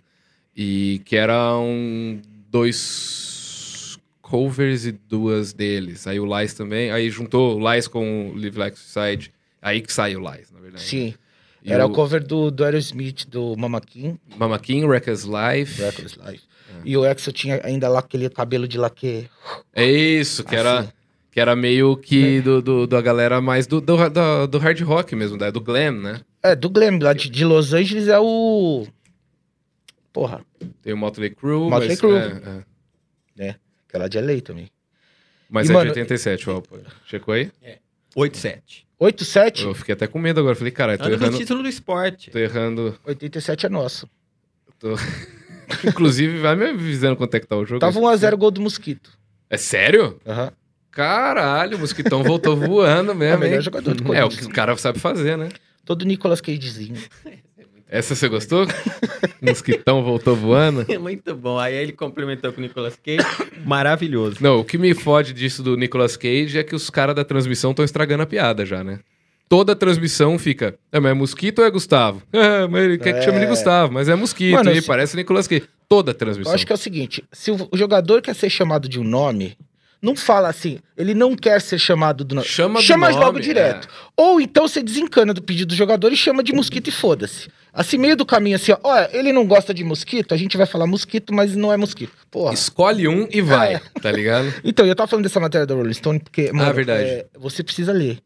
E que eram dois covers e duas deles. Aí o Lies também. Aí juntou o Lies com o Live Like a Suicide. Aí que saiu o Lies, na verdade. Sim. E Era o cover do, do Aerosmith, do Mama King, Mama King, Wrecker's Life. Reckless Life. É. E o Axel tinha ainda lá aquele cabelo de laque. É isso, que era... Que era meio que do, do- da galera mais do, do, do, do hard rock mesmo, da- do glam, né? É, do Glam, lá de, de Los Angeles é o. Porra, Tem o Motley Crue, Motley mas, Crue. é, é. que é lá de LA também. mas E, é mano, de 87, ó. Checou aí? 87. 87? Eu fiquei até com medo agora. Falei, caralho, tô Anda no errando. título do esporte. Tô errando. 87 é nosso. Inclusive, vai me avisando quanto é que tá o jogo. Tava 1x0 gol do Mosquito. É sério? Aham. Caralho, o Mosquitão voltou voando É o mesmo, melhor jogador do É, o que o cara sabe fazer, né? Todo Nicolas Cagezinho. Essa você gostou? Mosquitão voltou voando? É muito bom. Aí ele complementou com o Nicolas Cage. Maravilhoso. Não, o que me fode disso do Nicolas Cage é que os caras da transmissão estão estragando a piada já, né? Toda transmissão fica. É, mas é mosquito ou é Gustavo? É, mas ele quer que chame de É. Gustavo, mas é mosquito. Mano, e se- parece Nicolas Cage. Toda Eu transmissão. acho que é o seguinte: se o jogador quer ser chamado de um nome, não fala assim, ele não quer ser chamado do nome. Chama do Chama nome, logo direto. Ou então você desencana do pedido do jogador e chama de mosquito e foda-se. Assim, meio do caminho, assim, ó, olha, ele não gosta de mosquito, a gente vai falar mosquito, mas não é mosquito. Porra. Escolhe um e vai, É. tá ligado? Então, eu tava falando dessa matéria da Rolling Stone porque, mano, verdade. é, você precisa ler.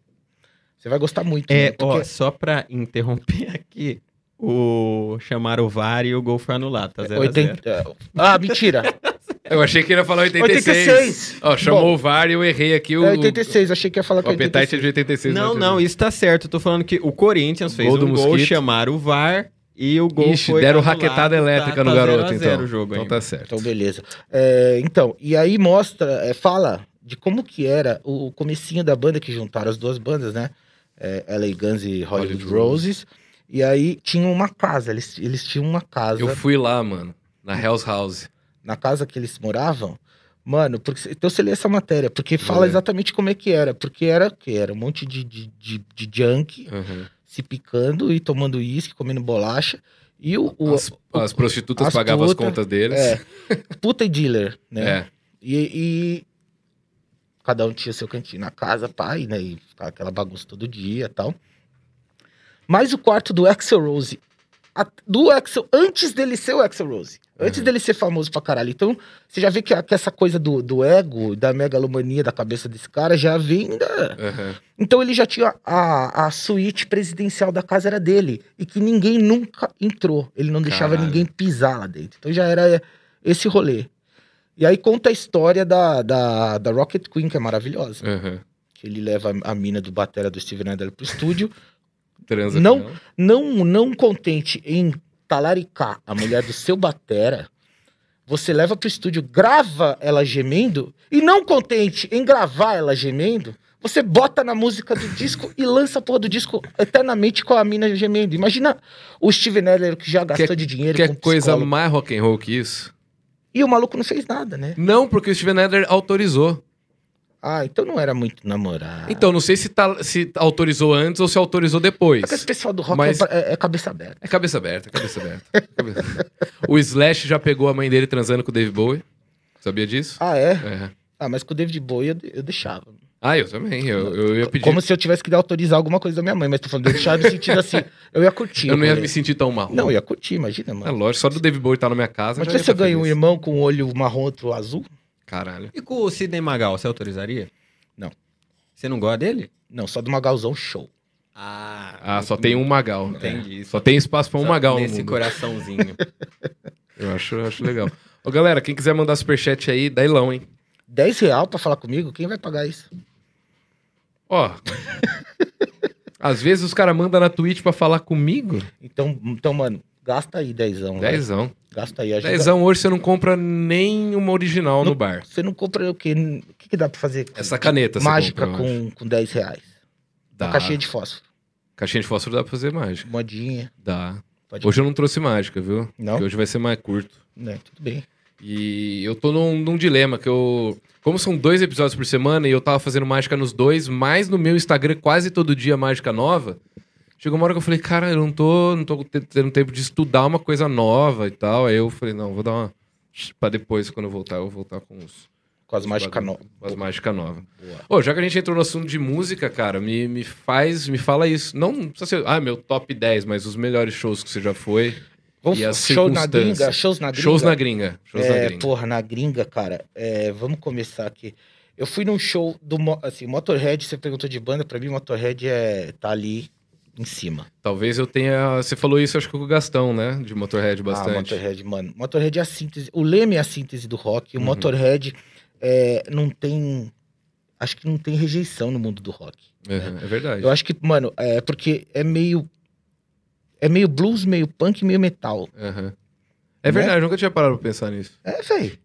Você vai gostar muito. É, mano, porque- ó, só pra interromper aqui, o chamaram o VAR e o gol foi anulado, tá 0 80... Ah, mentira. Eu achei que ele ia falar 86. 86. Ó, chamou Bom, o VAR e eu errei aqui o. É 86, achei que ia falar O que é Appetite é 86. de 86. Não, né? não, isso tá certo. Eu tô falando que o Corinthians fez Gol do um gol, chamaram o VAR e o gol Ixi, foi deram raquetada elétrica tá, no tá garoto, 0 a 0 então. o jogo então ainda. tá certo. Então, beleza. É, então, e aí mostra, é, fala de como que era o, o comecinho da banda que juntaram as duas bandas, né? É, LA Guns e Hollywood, Hollywood Roses. E aí tinham uma casa, eles, eles tinham uma casa. Eu fui lá, mano. Na Hell's House. Na casa que eles moravam, mano, porque, então você lê essa matéria, porque fala ler. exatamente como é que era. Porque era o quê? Era um monte de, de, de, de junk Uhum. se picando e tomando uísque, comendo bolacha. E o, o, As, as prostitutas as pagavam as putas, contas deles. é, puta e dealer, né? É. E, e cada um tinha seu cantinho na casa, pai, né? E ficava aquela bagunça todo dia tal. Mas o quarto do Axel Rose, a- do Axel, antes dele ser o Axel Rose, Antes Uhum. dele ser famoso pra caralho. Então, você já vê que, a- que essa coisa do, do ego, da megalomania da cabeça desse cara já vem da, Aham. então ele já tinha a, a suíte presidencial da casa era dele e que ninguém nunca entrou. Ele não deixava Caralho. ninguém pisar lá dentro. Então já era esse rolê. E aí conta a história da, da, da Rocket Queen, que é maravilhosa. Aham. Que ele leva a mina do batera do Steven Adler pro estúdio. Transa Não. Não, não contente em talaricar a mulher do seu batera, você leva pro estúdio, grava ela gemendo, e não contente em gravar ela gemendo, você bota na música do disco e lança a porra do disco eternamente com a mina gemendo. Imagina o Steven Adler que já gastou de dinheiro Que com é coisa mais rock and roll que isso? E o maluco não fez nada, né? Não, porque o Steven Adler autorizou. Ah, então não era muito namorado. Então, não sei se, tá, se autorizou antes ou se autorizou depois. É esse pessoal do rock Mas- é, é cabeça aberta. É cabeça aberta, cabeça aberta. Cabeça- o Slash já pegou a mãe dele transando com o Dave Bowie. Sabia disso? Ah, é? É. Ah, mas com o David Bowie eu, eu deixava. Ah, eu também. Eu, eu ia pedir. Como se eu tivesse que autorizar alguma coisa da minha mãe, mas tô falando de deixar no sentido assim, eu ia curtir. eu não ia me sentir tão mal. Não, eu ia curtir, imagina, É mano. lógico, só do Dave Bowie estar na minha casa. Mas se você tá ganha um irmão com um olho marrom, outro azul? Caralho. E com o Sidney Magal, você autorizaria? Não. Você não gosta dele? Não, só do Magalzão show. Ah, Ah, só tem um Magal. Entendi. É. Só tem espaço pra um Só Magal no Nesse mundo. coraçãozinho. Eu acho, eu acho legal. Ô, galera, quem quiser mandar superchat aí, dá ilão, hein? 10 real pra falar comigo? Quem vai pagar isso? Ó. às vezes os caras mandam na Twitch pra falar comigo. Então, então mano, gasta aí dezão. Dezão. Gasta aí, ajuda. Dezão hoje você não compra nem uma original no No- bar. Você não compra o quê? O que, que dá pra fazer? Essa caneta Mágica compra, com, com 10 reais. Dá. Uma caixinha de fósforo. Caixinha de fósforo dá pra fazer mágica. Modinha. Dá. Pode Hoje eu não trouxe mágica, viu? Não? Porque hoje vai ser mais curto. Né, tudo bem. E eu tô num, num dilema que eu. Como são dois episódios por semana e eu tava fazendo mágica nos dois, mais no meu Instagram quase todo dia mágica nova. Chegou uma hora que eu falei, cara, eu não tô, não tô te- tendo tempo de estudar uma coisa nova e tal. Aí eu falei, não, vou dar uma. Pra depois, quando eu voltar, eu vou voltar com os. Com as mágicas novas. Com as mágicas novas. Boa. Ô, já que a gente entrou no assunto de música, cara, me, me faz, me fala isso. Não precisa ser, ah, meu top 10, mas os melhores shows que você já foi. Vamos E as show na gringa, shows na gringa. Shows na gringa. Shows na É, gringa. porra, na gringa, cara, é, vamos começar aqui. Eu fui num show do, assim, Motorhead, você perguntou de banda, pra mim Motorhead é, tá ali em cima. Talvez eu tenha. Você falou isso, acho que com o Gastão, né? De Motorhead Ah, bastante. Motorhead, mano. Motorhead é a síntese, o Leme é a síntese do rock, o Uhum. Motorhead é, não tem, acho que não tem rejeição no mundo do rock. Uhum, é verdade. Eu acho que, mano, é porque é meio, é meio blues, meio punk, meio metal. Uhum. É Né? verdade, eu nunca tinha parado pra pensar nisso. É, velho.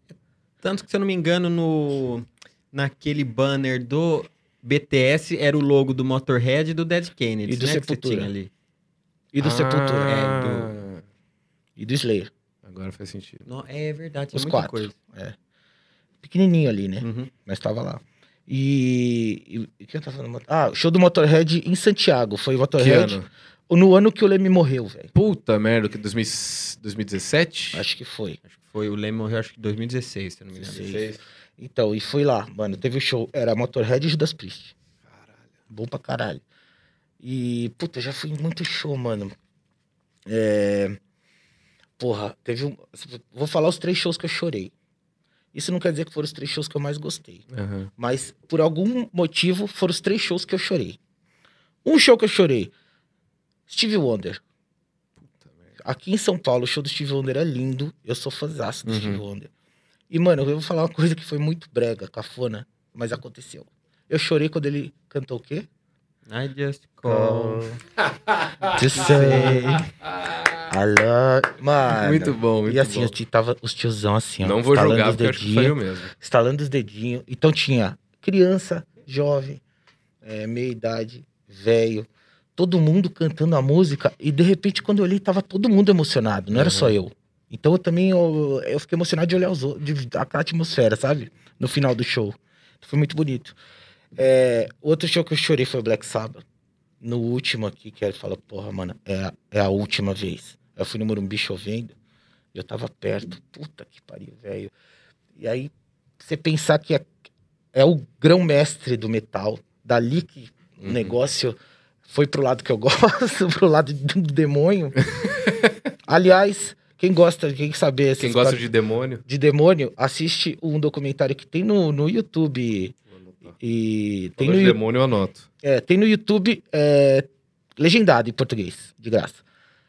Tanto que, se eu não me engano, no... naquele banner do BTS era o logo do Motorhead e do Dead Kennedy, E do né, que Sepultura. ali. E do Ah, Sepultura. é, E do Slayer. Agora faz sentido. No- É verdade, Os é quatro. coisa. Pequenininho ali, né? Uhum. Mas tava lá. E. E, quem tá falando? Ah, o show do Motorhead em Santiago. Foi o Que Motorhead. ano? No ano que o Leme morreu, velho. Puta merda, que 2000 2017? Acho que foi. Acho que foi o Leme morreu acho que em 2016, se eu não me engano. 16. Então, e fui lá, mano. Teve o show. Era Motorhead e Judas Priest. Caralho. Bom pra caralho. E, puta, já fui em muito show, mano. É. Porra, teve um. Vou falar os três shows que eu chorei. Isso não quer dizer que foram os três shows que eu mais gostei. Uhum. Mas, por algum motivo, foram os três shows que eu chorei. Um show que eu chorei. Steve Wonder. Aqui em São Paulo, o show do Steve Wonder é lindo. Eu sou fãzaço do Uhum. Steve Wonder. E, mano, eu vou falar uma coisa que foi muito brega, cafona, mas aconteceu. Eu chorei quando ele cantou o quê? I just call. To say I love... Mano... Muito bom, muito e assim, bom. tava os tiozão assim, ó. Não vou estalando jogar os porque acho que dedinhos, mesmo. Estalando os dedinhos. Então tinha criança, jovem, é, meia idade, velho. Todo mundo cantando a música. E de repente, quando eu olhei, tava todo mundo emocionado. Não era Uhum. só eu. Então eu também eu, eu fiquei emocionado de olhar os outros, de, aquela atmosfera, sabe? No final do show. Foi muito bonito. É, outro show que eu chorei foi o Black Sabbath. No último aqui, que ele fala, porra, mano, é, a- é a última vez. Eu fui no Morumbi chovendo, eu tava perto. Puta que pariu, velho. E aí, você pensar que é, é o grão-mestre do metal, dali que o Uhum. negócio foi pro lado que eu gosto, pro lado do demônio. Aliás, Quem gosta, quem saber Quem gosta de demônio. de demônio, assiste um documentário que tem no, no YouTube. E tem no, de demônio eu anoto. é, tem no YouTube é, legendado em português, de graça.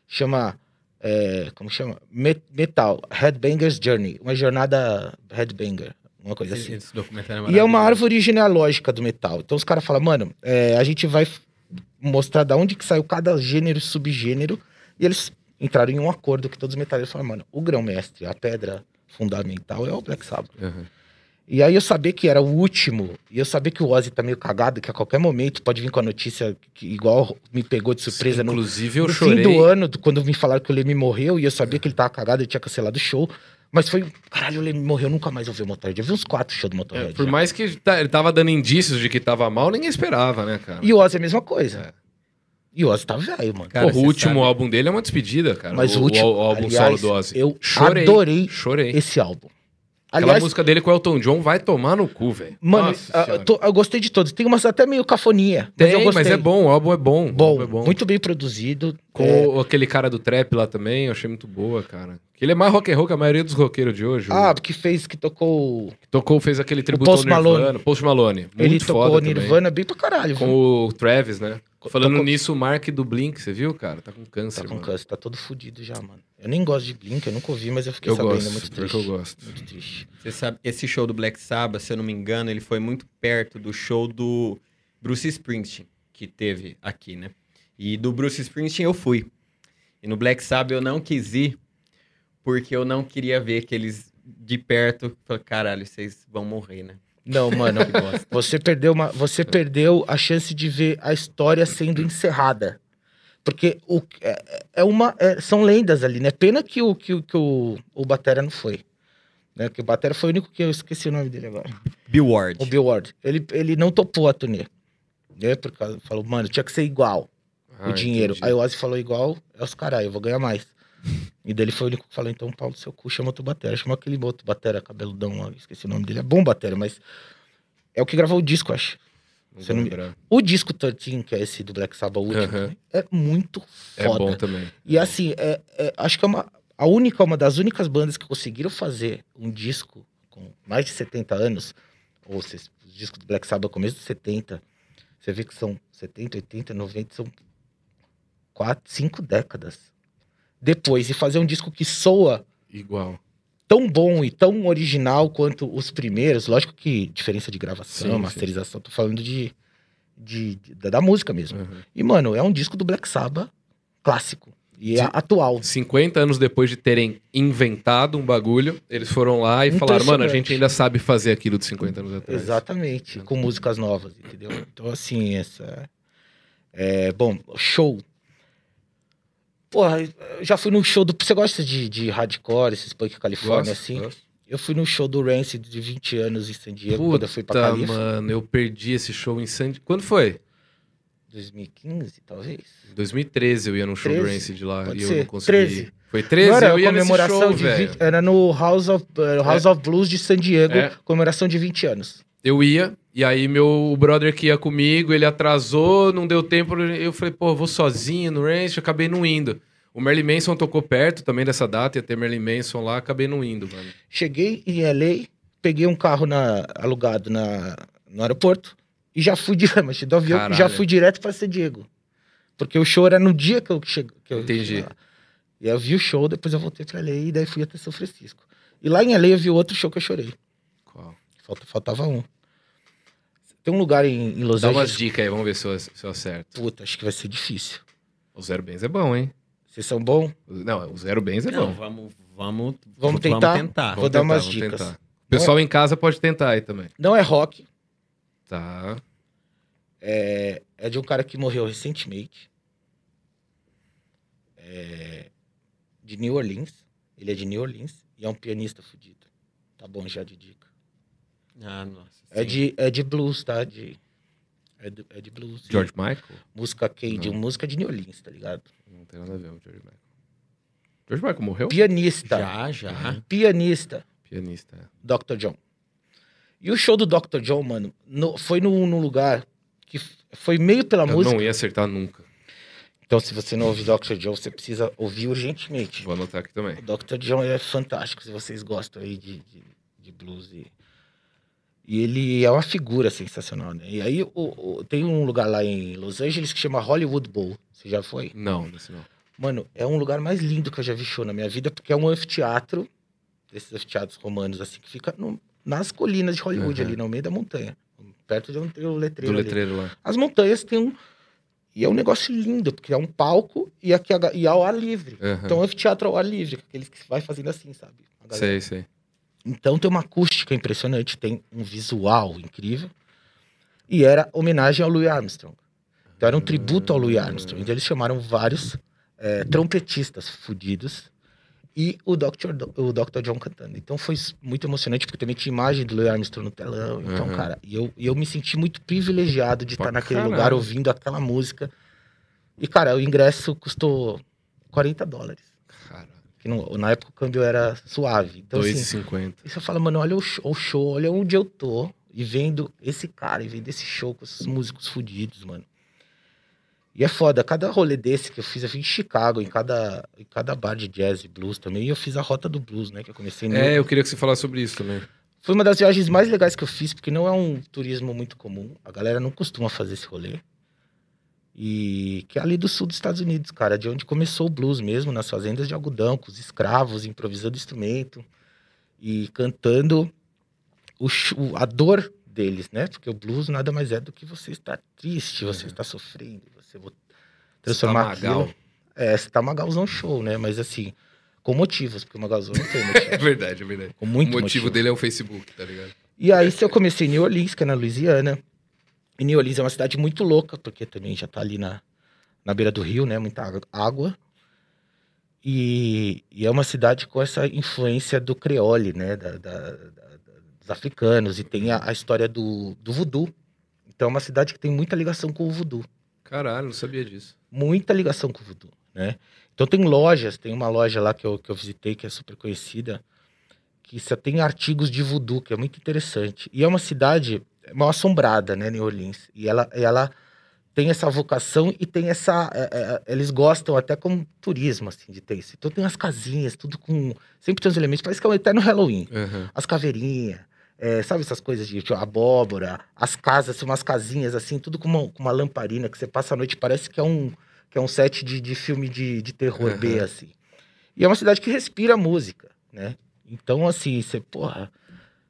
Chama. é, como chama? Me- Metal, Headbanger's Journey. Uma jornada headbanger, uma coisa assim. Esse documentário E é uma árvore genealógica do metal. Então os caras falam, mano, é, a gente vai mostrar da onde que saiu cada gênero e subgênero. E eles entraram em um acordo que todos os metaleiros falaram, mano, o grão-mestre, a pedra fundamental é o Black Sabbath. Uhum. E aí eu sabia que era o último, e eu sabia que o Ozzy tá meio cagado, que a qualquer momento pode vir com a notícia que igual me pegou de surpresa no, Inclusive, eu no chorei. fim do ano, do- quando me falaram que o Leme morreu, e eu sabia que ele tava cagado, ele tinha cancelado o show. Mas foi, caralho, o Leme morreu, nunca mais eu vi o Motorhead. Eu vi uns quatro shows do É, Motorhead. por já. mais que tá- ele tava dando indícios de que tava mal, ninguém esperava, né, cara? E o Ozzy é a mesma coisa. É. E o Ozzy tá velho, mano. Cara, Porra, o último sabe- álbum dele é uma despedida, cara. Mas o o, último- o álbum aliás, solo do Ozzy. eu Chorei, adorei Chorei. esse álbum. Aquela Aliás, música dele com o Elton John vai tomar no cu, velho. mano, a- eu, tô- eu gostei de todos. Tem umas até meio cafonia. Tem, mas mas é bom, o álbum é bom. o Bom, álbum é bom. muito bem produzido. Com É, o- aquele cara do trap lá também, eu achei muito boa, cara. Que ele é mais rock and roll que a maioria dos roqueiros de hoje. Ah, porque fez que tocou. que tocou, fez aquele tributo Post ao Nirvana. Malone. Post Malone. Muito ele foda tocou também. Nirvana bem pra caralho. viu? Com o Travis, né? Falando Tocou- nisso, o Mark do Blink, você viu, cara? Tá com câncer, Tá com mano. câncer, tá todo fudido já, mano. Eu nem gosto de Blink, eu nunca ouvi, mas eu fiquei Eu sabendo. gosto, é muito que triste. eu gosto. Muito triste. Você sabe, esse show do Black Sabbath, se eu não me engano, ele foi muito perto do show do Bruce Springsteen, que teve aqui, né? E do Bruce Springsteen eu fui. E no Black Sabbath eu não quis ir, porque eu não queria ver aqueles de perto. Falei, caralho, vocês vão morrer, né? Não, mano, você perdeu, uma, você perdeu a chance de ver a história sendo encerrada. Porque o, é, é uma, é- são lendas ali, né? Pena que o, que, que o, o Batera não foi. Né? Porque o Batera foi o único que eu esqueci o nome dele agora. Bill Ward. O Bill Ward. Ele, ele não topou a turnê. Né? Por causa, falou, mano, tinha que ser igual Ah, o dinheiro. entendi. Aí o Ozzy falou igual, é os caralho, eu vou ganhar mais. E dele foi o único que falou, então, Paulo, seu cu, chama outro batera. Chama aquele outro batera, cabeludão lá, esqueci o nome dele. É bom batera, mas é o que gravou o disco, acho. Não não. O disco 13, que é esse do Black Sabbath, último, é muito É foda. bom também. E assim, é, é- acho que é uma, a única, uma das únicas bandas que conseguiram fazer um disco com mais de 70 anos, ou se, os discos do Black Sabbath começo dos 70, você vê que são 70, 80, 90, são quatro, cinco décadas depois, e fazer um disco que soa Igual. tão bom e tão original quanto os primeiros, lógico que diferença de gravação, Sim, sim. masterização, tô falando de, de, de- da, música mesmo. Uhum. E, mano, é um disco do Black Sabbath clássico. E é Sim. atual. 50 anos depois de terem inventado um bagulho, eles foram lá e falaram, mano, a gente ainda sabe fazer aquilo de 50 anos atrás. Exatamente, com músicas novas, entendeu? Então, assim, essa. É, bom, show. Porra, eu já fui no show do. Você gosta de, de hardcore, esses punk Califórnia, Gosto, assim? gosto. Eu fui no show do Rancid de 20 anos em San Diego, quando eu fui pra Puta, Califa. mano, eu perdi esse show em San... Quando foi? 2015, talvez. Em 2013 eu ia num show do 13? Rancid lá Pode e eu ser. não consegui. 13. Foi 13? Não era eu ia comemoração show, de velho. 20, Era no House of, eh, House of Blues de San Diego, É. comemoração de 20 anos. Eu ia, e aí meu brother que ia comigo, ele atrasou, não deu tempo, eu falei, pô, eu vou sozinho no Rancid, acabei não indo. O Merlin Manson tocou perto também dessa data, ia ter Merlin Manson lá, acabei não indo, mano. Cheguei em LA, peguei um carro na- alugado na, no aeroporto e já fui direto, mas do avião, Caralho. já fui direto para San Diego. Porque o show era no dia que eu cheguei. Que eu Entendi. cheguei lá. E aí eu vi o show, depois eu voltei para LA e daí fui até São Francisco. E lá em LA eu vi outro show que eu chorei. Qual? Falta, faltava um. Tem um lugar em, em Los Dá umas Angeles. dicas aí, vamos ver se eu, se eu acerto. Puta, acho que vai ser difícil. O Zero Bens é bom, hein? Vocês são bons? Não, o Zero Bens é Não, bom. vamos, vamos, Vamos tentar? tentar. Vou dar umas vamos dicas. O pessoal em casa pode tentar aí também. Não é rock, Tá. é, é de um cara que morreu recentemente. É, de New Orleans. Ele é de New Orleans e é um pianista fudido. Tá bom já de dica. Ah, nossa. É sim. de, é de blues, tá? De, é, de, é de blues. de George Michael? Música quem? De Não. música de New Orleans, tá ligado? Não tem nada a ver com o George Michael. George Michael morreu? Pianista. Já, já. Pianista. Pianista. é. Dr. John. E o show do Dr. John, mano, no- foi num, num lugar que foi meio pela Eu música. não ia acertar nunca. Então, se você não ouve Dr. John, você precisa ouvir urgentemente. Vou anotar aqui também. O Dr. John é fantástico, se vocês gostam aí de, de, de blues. E, e ele é uma figura sensacional, né? E aí o, o- tem um lugar lá em Los Angeles que chama Hollywood Bowl. Você já foi? Não, nesse não. Mano, é um lugar mais lindo que eu já vi show na minha vida, porque é um anfiteatro, desses anfiteatros romanos, assim, que fica no- nas colinas de Hollywood, Uhum. ali no meio da montanha. Perto de onde tem o Do letreiro ali. letreiro lá. As montanhas têm um... E é um negócio lindo, porque é um palco e, aqui, e ao ar livre. Aham. Então, é um anfiteatro ao ar livre, aqueles que vai fazendo assim, sabe? Sei, sei. Então tem uma acústica impressionante, tem um visual incrível. E era homenagem ao Louis Armstrong. Então era um tributo ao Louis Armstrong. Então eles chamaram vários eh, trompetistas fudidos e o Dr. Do- o Dr. John cantando. Então foi muito emocionante, porque também tinha imagem do Louis Armstrong no telão. Então, Uhum. cara, e eu, eu me senti muito privilegiado de estar naquele lugar ouvindo aquela música. E, cara, o ingresso custou 40 dólares. Que no- na época o câmbio era suave. Então, assim, 2,50. e você fala, mano, olha o show, o show, olha onde eu tô. E vendo esse cara, e vendo esse show com esses músicos fudidos, mano. E é foda, cada rolê desse que eu fiz, eu fiz em Chicago, em cada, em cada bar de jazz e blues também. E eu fiz a rota do blues, né? Que eu comecei em É, eu queria que você falasse sobre isso também. Foi uma das viagens mais legais que eu fiz, porque não é um turismo muito comum. A galera não costuma fazer esse rolê. E que é ali do sul dos Estados Unidos, cara, de onde começou o blues mesmo, nas fazendas de algodão, com os escravos, improvisando instrumento e cantando o, a dor deles, né? Porque o blues nada mais é do que você estar triste, você Uhum. está sofrendo, você vo- transformar Você tá magal. aquilo. É, você tá magalzão show, né? Mas assim, com motivos, porque o magalzão não tem É motivo. verdade, é verdade. com muito o motivo motivo. dele é o Facebook, tá ligado? E aí, se eu comecei em New Orleans, que é na Louisiana. E é uma cidade muito louca, porque também já tá ali na, na beira do rio, né? Muita água- água. E, e é uma cidade com essa influência do creole, né? Da, da- da- dos africanos. E tem a, a história do, do voodoo. Então é uma cidade que tem muita ligação com o voodoo. Caralho, não sabia disso. Muita ligação com o voodoo, né? Então tem lojas, tem uma loja lá que eu, que eu visitei, que é super conhecida, que só tem artigos de voodoo, que é muito interessante. E é uma cidade mal assombrada, né, New Orleans. E ela, ela tem essa vocação e tem essa... é, é, eles gostam até como turismo, assim, de ter isso. Então tem as casinhas, tudo com... Sempre tem os elementos, parece que é um eterno Halloween. Aham. As caveirinhas, é, sabe essas coisas de abóbora, as casas, são umas casinhas assim, tudo com uma, com uma lamparina que você passa a noite, parece que é um, que é um set de, de filme de, de terror B, Aham. assim. E é uma cidade que respira música, né? Então, assim, você, porra,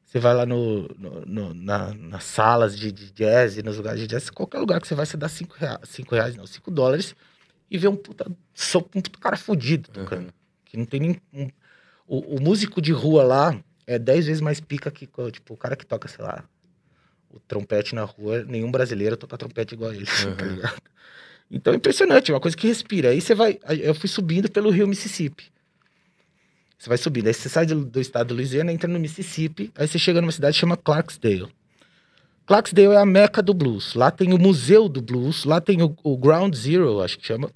você vai lá no, no- no- na, nas salas de, de jazz, nos lugares de jazz, qualquer lugar que você vai, você dá cinco reais, cinco reais não, cinco dólares, e vê um puta, um puta cara fudido tocando. Aham. Que não tem nem. um- o, o músico de rua lá é dez vezes mais pica que tipo, o cara que toca, sei lá, o trompete na rua. Nenhum brasileiro toca trompete igual ele, tá Aham. ligado? Então é impressionante, é uma coisa que respira. Aí você vai. Eu fui subindo pelo rio Mississippi. Você vai subindo. Aí você sai do, do estado de Louisiana, entra no Mississippi. Aí você chega numa cidade que chama Clarksdale. Clarksdale é a meca do blues. Lá tem o Museu do Blues. Lá tem o, o Ground Zero, acho que chama.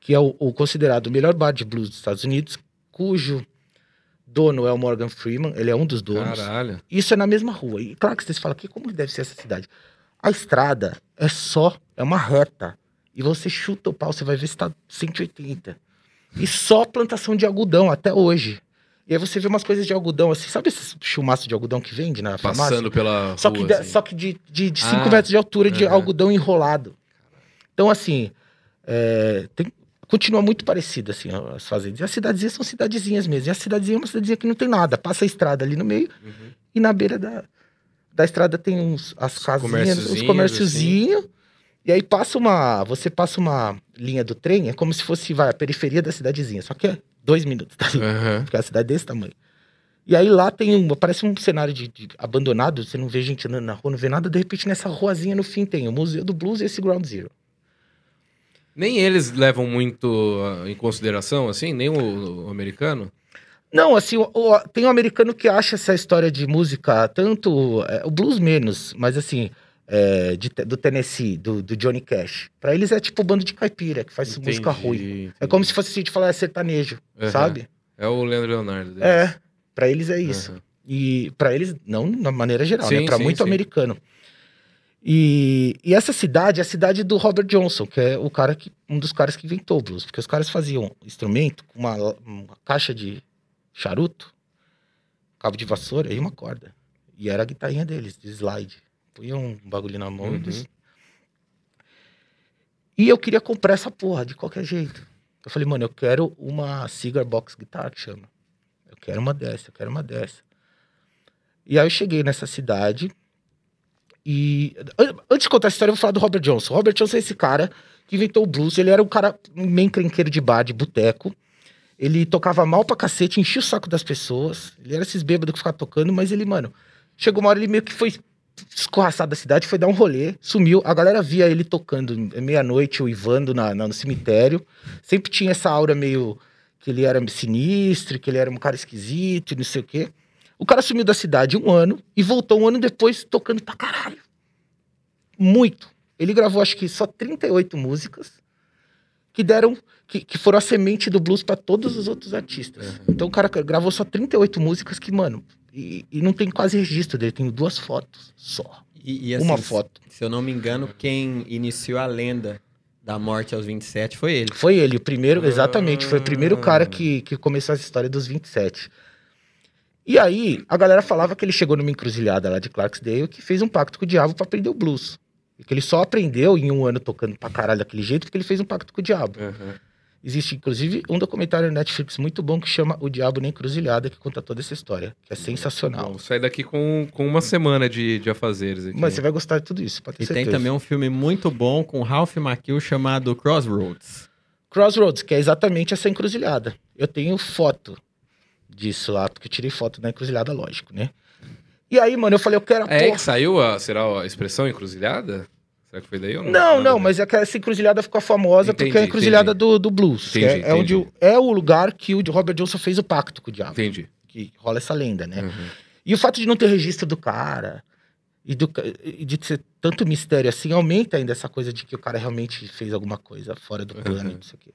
Que é o, o considerado o melhor bar de blues dos Estados Unidos. Cujo dono é o Morgan Freeman. Ele é um dos donos. Caralho. Isso é na mesma rua. E claro que vocês falam, que como deve ser essa cidade? A estrada é só, é uma reta. E você chuta o pau, você vai ver se tá 180. E só plantação de algodão até hoje. E aí você vê umas coisas de algodão, assim, sabe esses chumaços de algodão que vende na farmácia? Passando pela Só que, rua, de, assim. só que de 5 de, de Ah, cinco metros de altura de aham. algodão enrolado. Então, assim, é, tem- continua muito parecido, assim, as fazendas. E as cidadezinhas são cidadezinhas mesmo. E a cidadezinha é uma cidadezinha que não tem nada. Passa a estrada ali no meio Uhum. e na beira da, da estrada tem uns, as casinhas, os comérciozinhos, assim. E aí passa uma. Você passa uma linha do trem, é como se fosse vai, a periferia da cidadezinha. Só que é dois minutos, tá? Aham. Porque a cidade é desse tamanho. E aí lá tem um. Parece um cenário de, de abandonado, você não vê gente andando na rua, não vê nada. De repente, nessa ruazinha no fim tem o Museu do Blues e esse Ground Zero. Nem eles levam muito ah, em consideração, assim, nem o, o americano. Não, assim, o- o- tem um americano que acha essa história de música, tanto. é, o blues menos, mas assim, é, de do Tennessee, do, do Johnny Cash. Pra eles é tipo bando de caipira, que faz música Entendi, ruim. É entendi. como se fosse assim, de falar é sertanejo, Aham. sabe? É o Leandro Leonardo. deles. É, pra eles é isso. Aham. E pra eles, não na maneira geral, Sim, né? Pra sim, muito sim. americano. E, e essa cidade é a cidade do Robert Johnson, que é o cara que, um dos caras que inventou o blues. Porque os caras faziam instrumento com uma, uma caixa de charuto, cabo de vassoura e uma corda. E era a guitarrinha deles, de slide. Punha um bagulho na mão. Uhum. eles- E eu queria comprar essa porra de qualquer jeito. Eu falei, mano, eu quero uma cigar box guitar que chama. Eu quero uma dessa, eu quero uma dessa. E aí eu cheguei nessa cidade e an- antes de contar essa história, eu vou falar do Robert Johnson. O Robert Johnson é esse cara que inventou o blues. Ele era um cara meio encrenqueiro de bar, de boteco. Ele tocava mal pra cacete, enchia o saco das pessoas. Ele era esses bêbados que ficavam tocando, mas ele, mano, chegou uma hora ele meio que foi escorraçado da cidade, foi dar um rolê, sumiu. A galera via ele tocando meia-noite, uivando na, na- no cemitério. Sempre tinha essa aura meio que ele era sinistro, que ele era um cara esquisito e não sei o quê. O cara sumiu da cidade um ano e voltou um ano depois tocando pra caralho. Muito. Ele gravou, acho que só 38 músicas que deram. Que, que foram a semente do blues pra todos os outros artistas. Então o cara gravou só 38 músicas que, mano, e, e não tem quase registro dele, tem duas fotos só. E, e, assim, Uma foto. Se eu não me engano, quem iniciou a lenda da morte aos 27 foi ele. Foi ele, o primeiro, exatamente, foi o primeiro cara Ah. que, que começou essa história dos 27. E aí, a galera falava que ele chegou numa encruzilhada lá de Clarksdale que fez um pacto com o diabo pra aprender o blues. E que ele só aprendeu em um ano tocando pra caralho daquele jeito porque ele fez um pacto com o diabo. Uhum. Existe, inclusive, um documentário na Netflix muito bom que chama O Diabo na Encruzilhada, que conta toda essa história, que é sensacional. Bom, sai daqui com, com uma semana de, de afazeres aqui. Mas você vai gostar de tudo isso, pode ter E tem certeza. também um filme muito bom com Ralph Macchio chamado Crossroads. Crossroads, que é exatamente essa encruzilhada. Eu tenho foto disso lá, porque eu tirei foto da encruzilhada, lógico, né? E aí, mano, eu falei, eu quero a É porra. que saiu a, será a expressão encruzilhada? Será que foi daí ou não? Não, não, mas é que essa encruzilhada ficou famosa Entendi, porque é a encruzilhada do, do blues. que Entendi, é, é onde é o lugar que o Robert Johnson fez o pacto com o diabo. Entendi. Que rola essa lenda, né? Uhum. E o fato de não ter registro do cara e, do e de ser tanto mistério assim, aumenta ainda essa coisa de que o cara realmente fez alguma coisa fora do plano, Uhum. não sei o quê.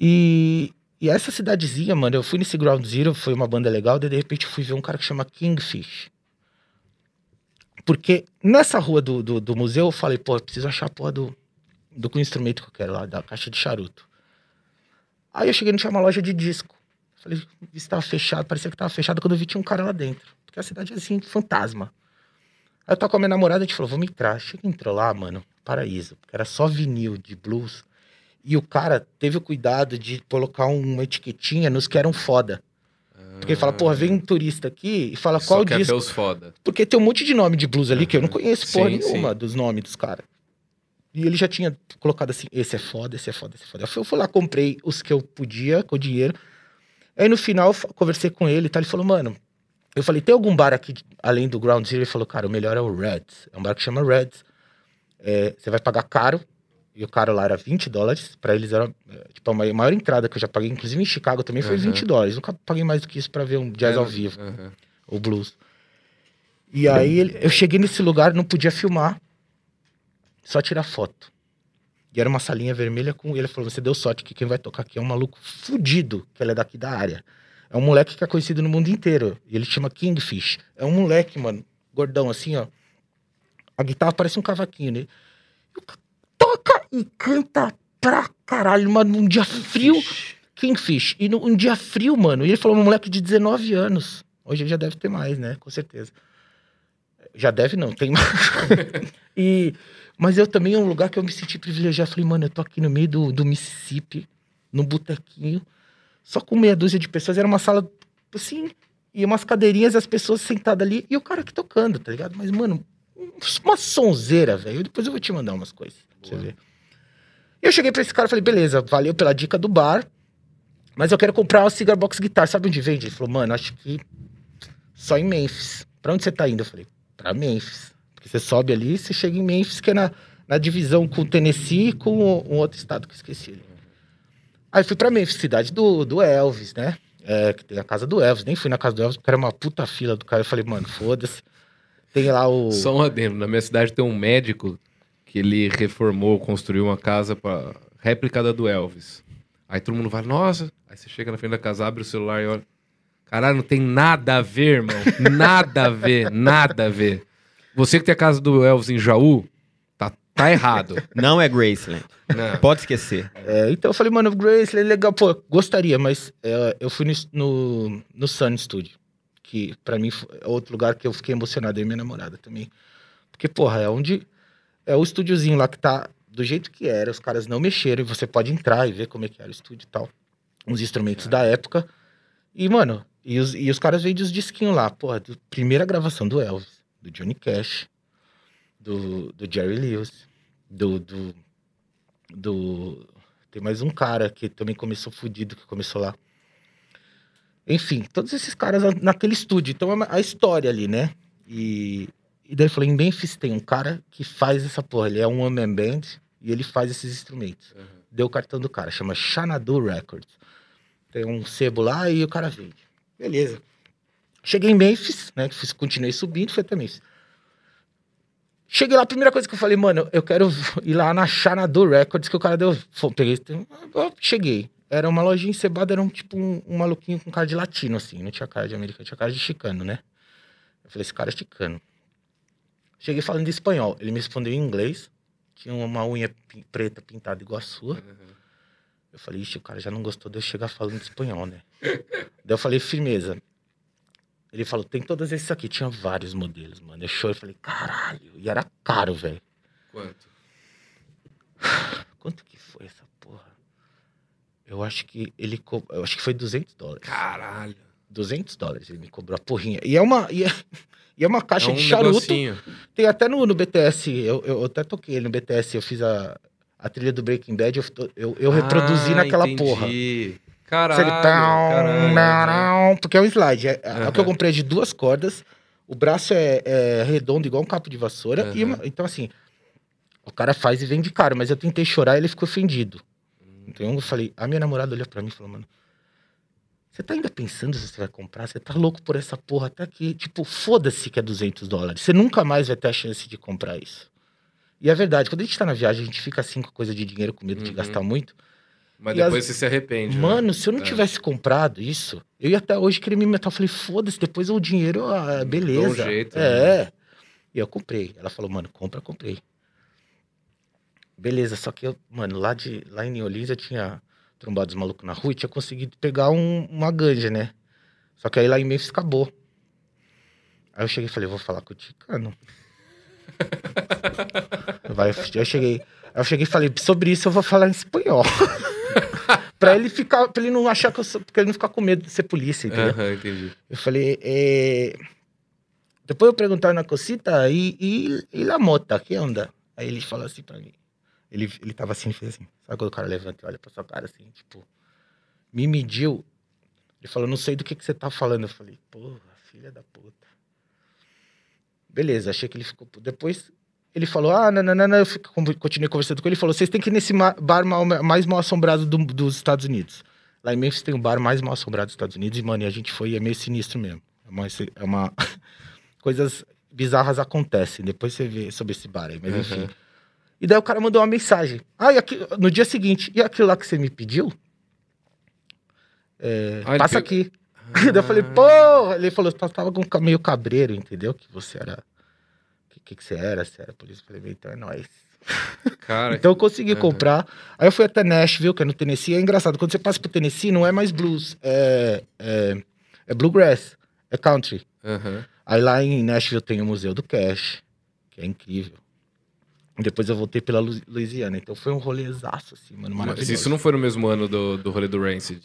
E, e essa cidadezinha, mano, eu fui nesse Ground Zero, foi uma banda legal, daí de repente fui ver um cara que chama Kingfish. Porque nessa rua do, do, do museu eu falei, pô, eu preciso achar a porra do, do instrumento que eu quero lá, da caixa de charuto. Aí eu cheguei não tinha uma loja de disco. Falei, vi se tava fechado, parecia que tava fechado quando eu vi tinha um cara lá dentro. Porque a cidade é assim, fantasma. Aí eu tava com a minha namorada, a gente falou, vamos entrar. Chega entrou lá, mano, paraíso. Porque era só vinil de blues. E o cara teve o cuidado de colocar uma etiquetinha nos que eram foda. Porque ele fala, porra, vem um turista aqui e fala Só qual quer disco. ver os foda. Porque tem um monte de nome de blues ali que eu não conheço porra Sim, nenhuma sim. dos nomes dos caras. E ele já tinha colocado assim: esse é foda, esse é foda, esse é foda. Eu fui, eu fui lá, comprei os que eu podia com o dinheiro. Aí no final, conversei com ele e tal. Ele falou, mano. Eu falei, tem algum bar aqui além do Ground Zero? Ele falou, cara, o melhor é o Reds. É um bar que chama Reds. É, você vai pagar caro. E o caro lá era 20 dólares. Pra eles era é, tipo, a mai- maior entrada que eu já paguei. Inclusive em Chicago também foi Aham. 20 dólares. Nunca paguei mais do que isso pra ver um jazz É, ao vivo uhum. o blues. E aí eu cheguei nesse lugar, não podia filmar, só tirar foto. E era uma salinha vermelha com ele falou: "Você deu sorte que quem vai tocar aqui é um maluco fudido, que ele é daqui da área. É um moleque que é conhecido no mundo inteiro. E ele chama Kingfish. É um moleque, mano, gordão assim, ó. A guitarra parece um cavaquinho, né? E canta pra caralho, mano, num dia frio. Kingfish. E num um dia frio, mano. E ele falou, um moleque de 19 anos. Hoje ele já deve ter mais, né? Com certeza. Já deve não, tem mais. e, mas eu também é um lugar que eu me senti privilegiado. Falei, mano, eu tô aqui no meio do, do Mississippi, num botequinho, só com meia dúzia de pessoas. Era uma sala, assim, e umas cadeirinhas, as pessoas sentadas ali, e o cara aqui tocando, tá ligado? Mas, mano, uma sonzeira, velho. Depois eu vou te mandar umas coisas pra você ver. Eu cheguei pra esse cara e falei, beleza, valeu pela dica do bar, mas eu quero comprar uma Cigar Box Guitar. Sabe onde vende? Ele falou, mano, acho que só em Memphis. Pra onde você tá indo? Eu falei, pra Memphis. Porque você sobe ali você chega em Memphis, que é na, na divisão com o Tennessee e com um outro estado que eu esqueci ali. Aí fui pra Memphis, cidade do, do Elvis, né? É, que tem a casa do Elvis. Nem fui na casa do Elvis, porque era uma puta fila do cara. Eu falei, mano, foda-se. Tem lá o. Só um adendo. Na minha cidade tem um médico que ele reformou, construiu uma casa para réplica da do Elvis. Aí todo mundo vai, nossa. Aí você chega na frente da casa, abre o celular e olha. Caralho, não tem nada a ver, irmão. Nada a ver, nada a ver. Você que tem a casa do Elvis em Jaú, tá, tá errado. Não é Graceland. Não. Pode esquecer. É, então eu falei, mano, Grace, é legal, pô, gostaria, mas é, eu fui no, no, no Sun Studio, que pra mim foi outro lugar que eu fiquei emocionado, eu e minha namorada também. Porque, porra, é onde. É o estúdiozinho lá que tá do jeito que era, os caras não mexeram, e você pode entrar e ver como é que era o estúdio e tal. Uns instrumentos da época. E, mano, e os, e os caras vendem os disquinhos lá, porra, do, primeira gravação do Elvis, do Johnny Cash, do, do Jerry Lewis, do, do, do. Tem mais um cara que também começou fudido, que começou lá. Enfim, todos esses caras na- naquele estúdio. Então é uma- a história ali, né? E, e daí eu falei, em Memphis tem um cara que faz essa porra. Ele é um one-man band e ele faz esses instrumentos. Uhum. Deu o cartão do cara, chama Xanadu Records. Tem um sebo lá e o cara vende. Beleza. Cheguei em Memphis, né? Continuei subindo, fui até Memphis. Cheguei lá, a primeira coisa que eu falei, mano, eu quero ir lá na Xanadu Records, que o cara deu. Peguei. Cheguei. Era uma lojinha encebada, era um tipo um, um maluquinho com cara de latino, assim. Não tinha cara de americano, tinha cara de chicano, né? Eu falei, esse cara é chicano. Cheguei falando de espanhol. Ele me respondeu em inglês. Tinha uma unha preta pintada igual a sua. Uhum. Eu falei, ixi, o cara já não gostou de eu chegar falando espanhol, né? Daí eu falei, firmeza. Ele falou, tem todos esses aqui. Tinha vários modelos, mano. Eu chorei, falei, caralho. E era caro, velho. Quanto? Quanto que foi essa porra? Eu acho que ele co... eu acho que foi 200 dólares. Caralho. 200 dólares ele me cobrou a porrinha. E é uma e é, e é uma caixa é um de charuto. negocinho. Tem até no, no BTS, eu, eu até toquei no BTS, eu fiz a, a trilha do Breaking Bad, eu, eu, eu reproduzi Ah, naquela entendi. porra. Caralho, tão, caralho. não, porque é um slide. É, é o que eu comprei de duas cordas. O braço é, é redondo, igual um capo de vassoura. E Aham. uma- então, assim, o cara faz e vende caro, mas eu tentei chorar e ele ficou ofendido. Então eu falei, a minha namorada olhou pra mim e falou, mano, você tá ainda pensando se você vai comprar? Você tá louco por essa porra até aqui. Tipo, foda-se que é 200 dólares. Você nunca mais vai ter a chance de comprar isso. E é verdade, quando a gente tá na viagem, a gente fica assim com coisa de dinheiro, com medo de Uhum. gastar muito. Mas E depois as- você se arrepende. né? Mano, se eu não É. tivesse comprado isso, eu ia até hoje querer me meter. Eu falei, foda-se, depois o dinheiro, ah, beleza. jeito, é. E eu comprei. Ela falou, mano, compra, comprei. Beleza, só que eu, mano, lá, de, lá em New Orleans eu tinha trombado os malucos na rua e tinha conseguido pegar um- uma ganja, né? Só que aí lá em Memphis acabou. Aí eu cheguei e falei, vou falar com o Ticano. Vai, eu cheguei, eu cheguei e falei, sobre isso eu vou falar em espanhol. pra ele ficar, pra ele não achar que eu sou, pra ele não ficar com medo de ser polícia, entendeu? Entendi. Eu falei, eh, depois eu perguntar na cosita, e, e, e la mota, que onda? Aí ele falou assim pra mim, ele, ele tava assim, fez assim, sabe quando o cara levanta e olha pra sua cara assim, tipo, me mediu, ele falou, não sei do que que você tá falando, eu falei, porra, filha da puta. Beleza, achei que ele ficou, depois ele falou, ah, não, não, não, não, eu fico- continuei conversando com ele, ele falou, vocês têm que ir nesse bar mal- mais mal assombrado do- dos Estados Unidos. Lá em Memphis tem o bar mais mal assombrado dos Estados Unidos e, mano, e a gente foi e é meio sinistro mesmo. É uma... É uma... Coisas bizarras acontecem. Depois você vê sobre esse bar aí, mas Uhum. enfim. E daí o cara mandou uma mensagem. Ah, e aqui... no dia seguinte, e aquilo lá que você me pediu? É, Ah, passa pegou- aqui. Daí eu falei, porra! Ele falou, você tava com um meio cabreiro, entendeu? Que você era... O que, que, você era? Você era polícia? Eu falei, então é nóis. Cara, Então eu consegui comprar. Aí eu fui até Nashville, que é no Tennessee. É engraçado, quando você passa pro Tennessee, não é mais blues, é, é, é bluegrass, é country. aham. Aí lá em Nashville tem o Museu do Cash, que é incrível. Depois eu voltei pela Lu- Louisiana. Então foi um rolezaço, assim, mano, Mas maravilhoso. isso não foi no mesmo ano do, do rolê do Rancid.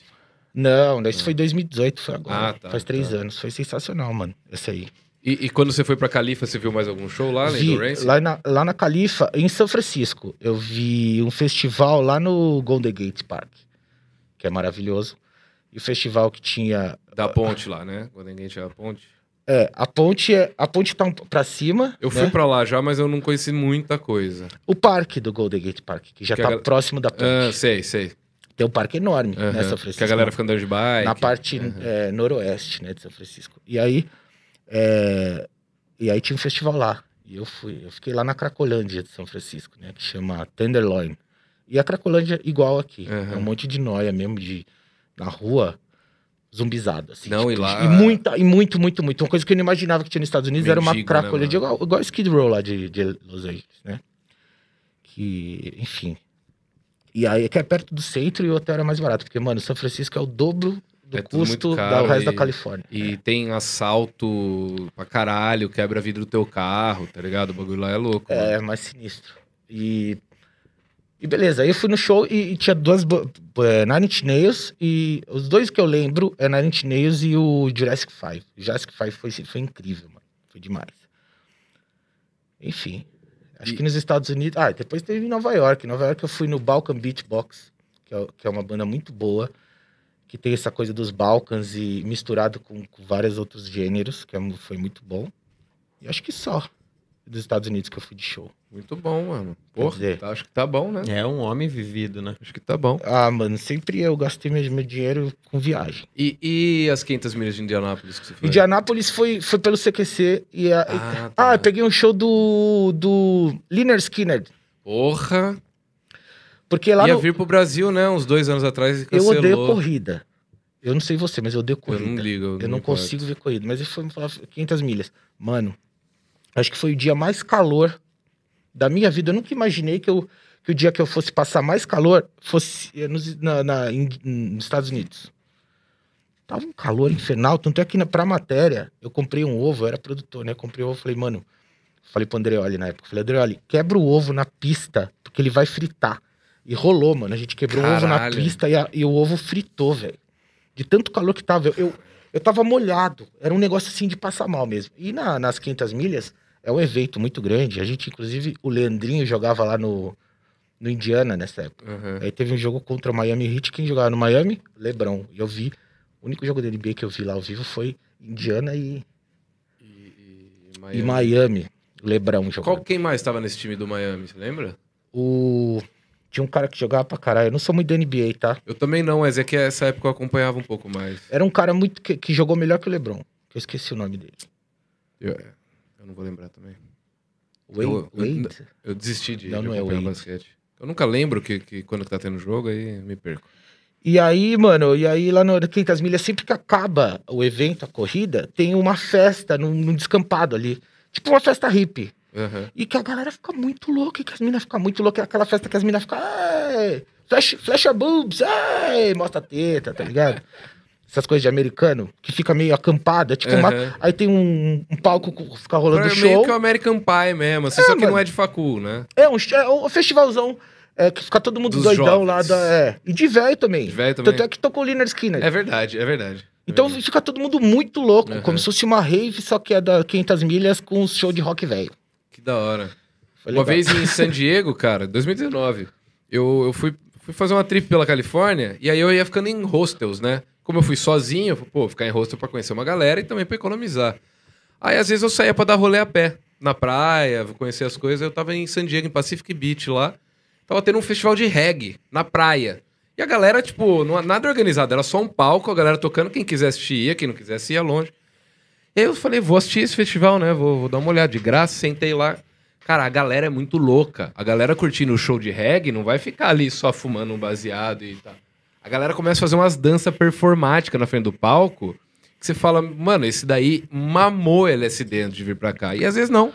Não, isso foi 2018, foi agora. Ah, tá, Faz três tá. anos. Foi sensacional, mano, esse aí. E, e quando você foi pra Califa, você viu mais algum show lá, além Vi, do Rancid? lá, na, lá na Califa, em São Francisco, eu vi um festival lá no Golden Gate Park, que é maravilhoso. E o festival que tinha. Da ponte lá, né? Quando ninguém tinha a ponte. É, a ponte é. A ponte tá um, pra cima. Eu né? fui pra lá já, mas eu não conheci muita coisa. O parque do Golden Gate Park, que já Que tá próximo da ponte. Ah, sei, sei. Tem um parque enorme, Aham. né, São Francisco? Que a galera fica andando de bike. na parte Aham. é, noroeste, né, de São Francisco. E aí, é, e aí tinha um festival lá. E eu fui, eu fiquei lá na Cracolândia de São Francisco, né, que chama Tenderloin. E a Cracolândia é igual aqui, Aham. é um monte de noia mesmo de na rua. Zumbizado, assim. Não, e lá- E muita, e muito, muito, muito. Uma coisa que eu não imaginava que tinha nos Estados Unidos era uma Mendigo, cracolha né, de igual, igual Skid Row lá de, de Los Angeles, né? Que, enfim. E aí, que é perto do centro e o hotel era mais barato. Porque, mano, São Francisco é o dobro do É custo do resto e- da Califórnia. E tem assalto pra caralho, quebra vidro do teu carro, tá ligado? O bagulho lá é louco. mano. É, mais sinistro. E. E beleza, aí eu fui no show e, e tinha duas. É, Nine Inch Nails e. Os dois que eu lembro é Nine Inch Nails e o Jurassic 5. O Jurassic 5 foi, foi incrível, mano. Foi demais. Enfim. Acho E- que nos Estados Unidos. Ah, depois teve em Nova York. Em Nova York eu fui no Balkan Beach Box, que é, que é uma banda muito boa. Que tem essa coisa dos Balkans e misturado com, com vários outros gêneros, que é foi muito bom. E acho que só dos Estados Unidos que eu fui de show. Muito bom, mano. Porra, dizer- tá- acho que tá bom, né? É um homem vivido, né? Acho que tá bom. Ah, mano, sempre eu gastei meu, meu dinheiro com viagem. E, e as 500 milhas de Indianápolis que você foi? Indianápolis foi, foi pelo CQC e... A, Ah, ah, tá. eu peguei um show do, do Liner Skinner. Porra! Porque lá Ia no, vir pro Brasil, né? Uns dois anos atrás e eu cancelou. odeio corrida. Eu não sei você, mas eu odeio Eu corrida. não ligo. Eu não me consigo ver corrida. Mas ele foi me falar 500 milhas. Mano, acho que foi o dia mais calor da minha vida. Eu nunca imaginei que, eu, que o dia que eu fosse passar mais calor fosse eh, nos, na, na- em- nos Estados Unidos. Tava um calor infernal. Tanto é que na, pra matéria, eu comprei um ovo, eu era produtor, né? Eu comprei um ovo, falei, mano... Falei pro Andreoli na época. Falei, Andreoli, quebra o ovo na pista, porque ele vai fritar. E rolou, mano. A gente quebrou o ovo na Caralho. pista e, a- e o ovo fritou, velho. De tanto calor que tava. Eu, eu, eu tava molhado. Era um negócio assim de passar mal mesmo. E na- nas 500 milhas é um evento muito grande. A gente, inclusive, o Leandrinho jogava lá no, no Indiana nessa época. Aham. Aí teve um jogo contra o Miami Heat. Quem jogava no Miami? Lebron. E eu vi. O único jogo da NBA que eu vi lá ao vivo foi Indiana e, E, e, e Miami. Miami. Lebron jogando. Qual, quem mais tava nesse time do Miami, você lembra? O... Tinha um cara que jogava pra caralho. Eu não sou muito da NBA, tá? Eu também não, mas é que essa época eu acompanhava um pouco mais. Era um cara muito que, que jogou melhor que o LeBron. Eu esqueci o nome dele. Eu, eu não vou lembrar também. Wade? Eu- eu- Wade? Eu desisti de, Não, de não é acompanhar basquete. Eu nunca lembro que, que quando tá tendo jogo, aí me perco. E aí, mano, e aí lá no 500 milhas, sempre que acaba o evento, a corrida, tem uma festa num, num descampado ali. Tipo uma festa hippie. Aham. E que a galera fica muito louca, e que as minas ficam muito loucas. É aquela festa que as minas ficam, "Ei, flash, flecha boobs, ei", mostra a teta, tá ligado? Essas coisas de americano, que fica meio acampada. Tipo, uma- Aham. aí tem um, um palco que fica rolando Pra- show. Meio que o American Pie mesmo, assim, É, só que não mano. é de facul, né? É um, é um festivalzão é, que fica todo mundo Dos doidão jovens. lá. Da, é. E de velho também. De velho também. Tanto é que tocou o Liner Skinner. É verdade, é verdade. Então É. fica todo mundo muito louco, Uhum. como se fosse uma rave, só que é da 500 milhas com um show de rock velho. Que da hora. Uma vez em San Diego, cara, 2019, eu, eu fui, fui fazer uma trip pela Califórnia e aí eu ia ficando em hostels, né? Como eu fui sozinho, eu falei, pô, ficar em hostel pra conhecer uma galera e também pra economizar. Aí às vezes eu saía pra dar rolê a pé, na praia, conhecer as coisas. Eu tava em San Diego, em Pacific Beach lá. Tava tendo um festival de reggae na praia. E a galera, tipo, não, nada organizado, era só um palco, a galera tocando, quem quisesse assistir ia, quem não quisesse ia longe. E aí eu falei, vou assistir esse festival, né? Vou, vou dar uma olhada de graça, sentei lá. Cara, a galera é muito louca. A galera curtindo o show de reggae não vai ficar ali só fumando um baseado e tal. A galera começa a fazer umas danças performáticas na frente do palco. Que você fala, mano, esse daí mamou LSD antes de vir pra cá. E às vezes não.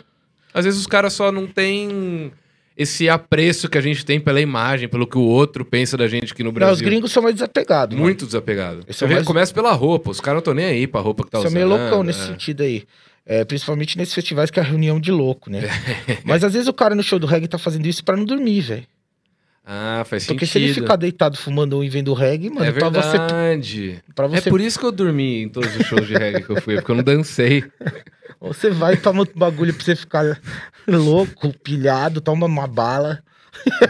Às vezes os caras só não têm esse apreço que a gente tem pela imagem, pelo que o outro pensa da gente aqui no Não, Brasil. os gringos são mais desapegados. Muito desapegado. Esse Você é vê, mais- começa pela roupa. Os caras não estão nem aí pra roupa que tá São usando. meio loucão nesse é. sentido aí. É, principalmente nesses festivais que é a reunião de louco, né? Mas às vezes o cara no show do reggae tá fazendo isso pra não dormir, velho. Ah, faz Porque sentido. se ele ficar deitado fumando um e vendo reggae, mano, é pra você. verdade. Pra É você, por isso que eu dormi em todos os shows de reggae que eu fui, porque eu não dancei. você vai e toma outro bagulho pra você ficar louco, pilhado, toma uma bala.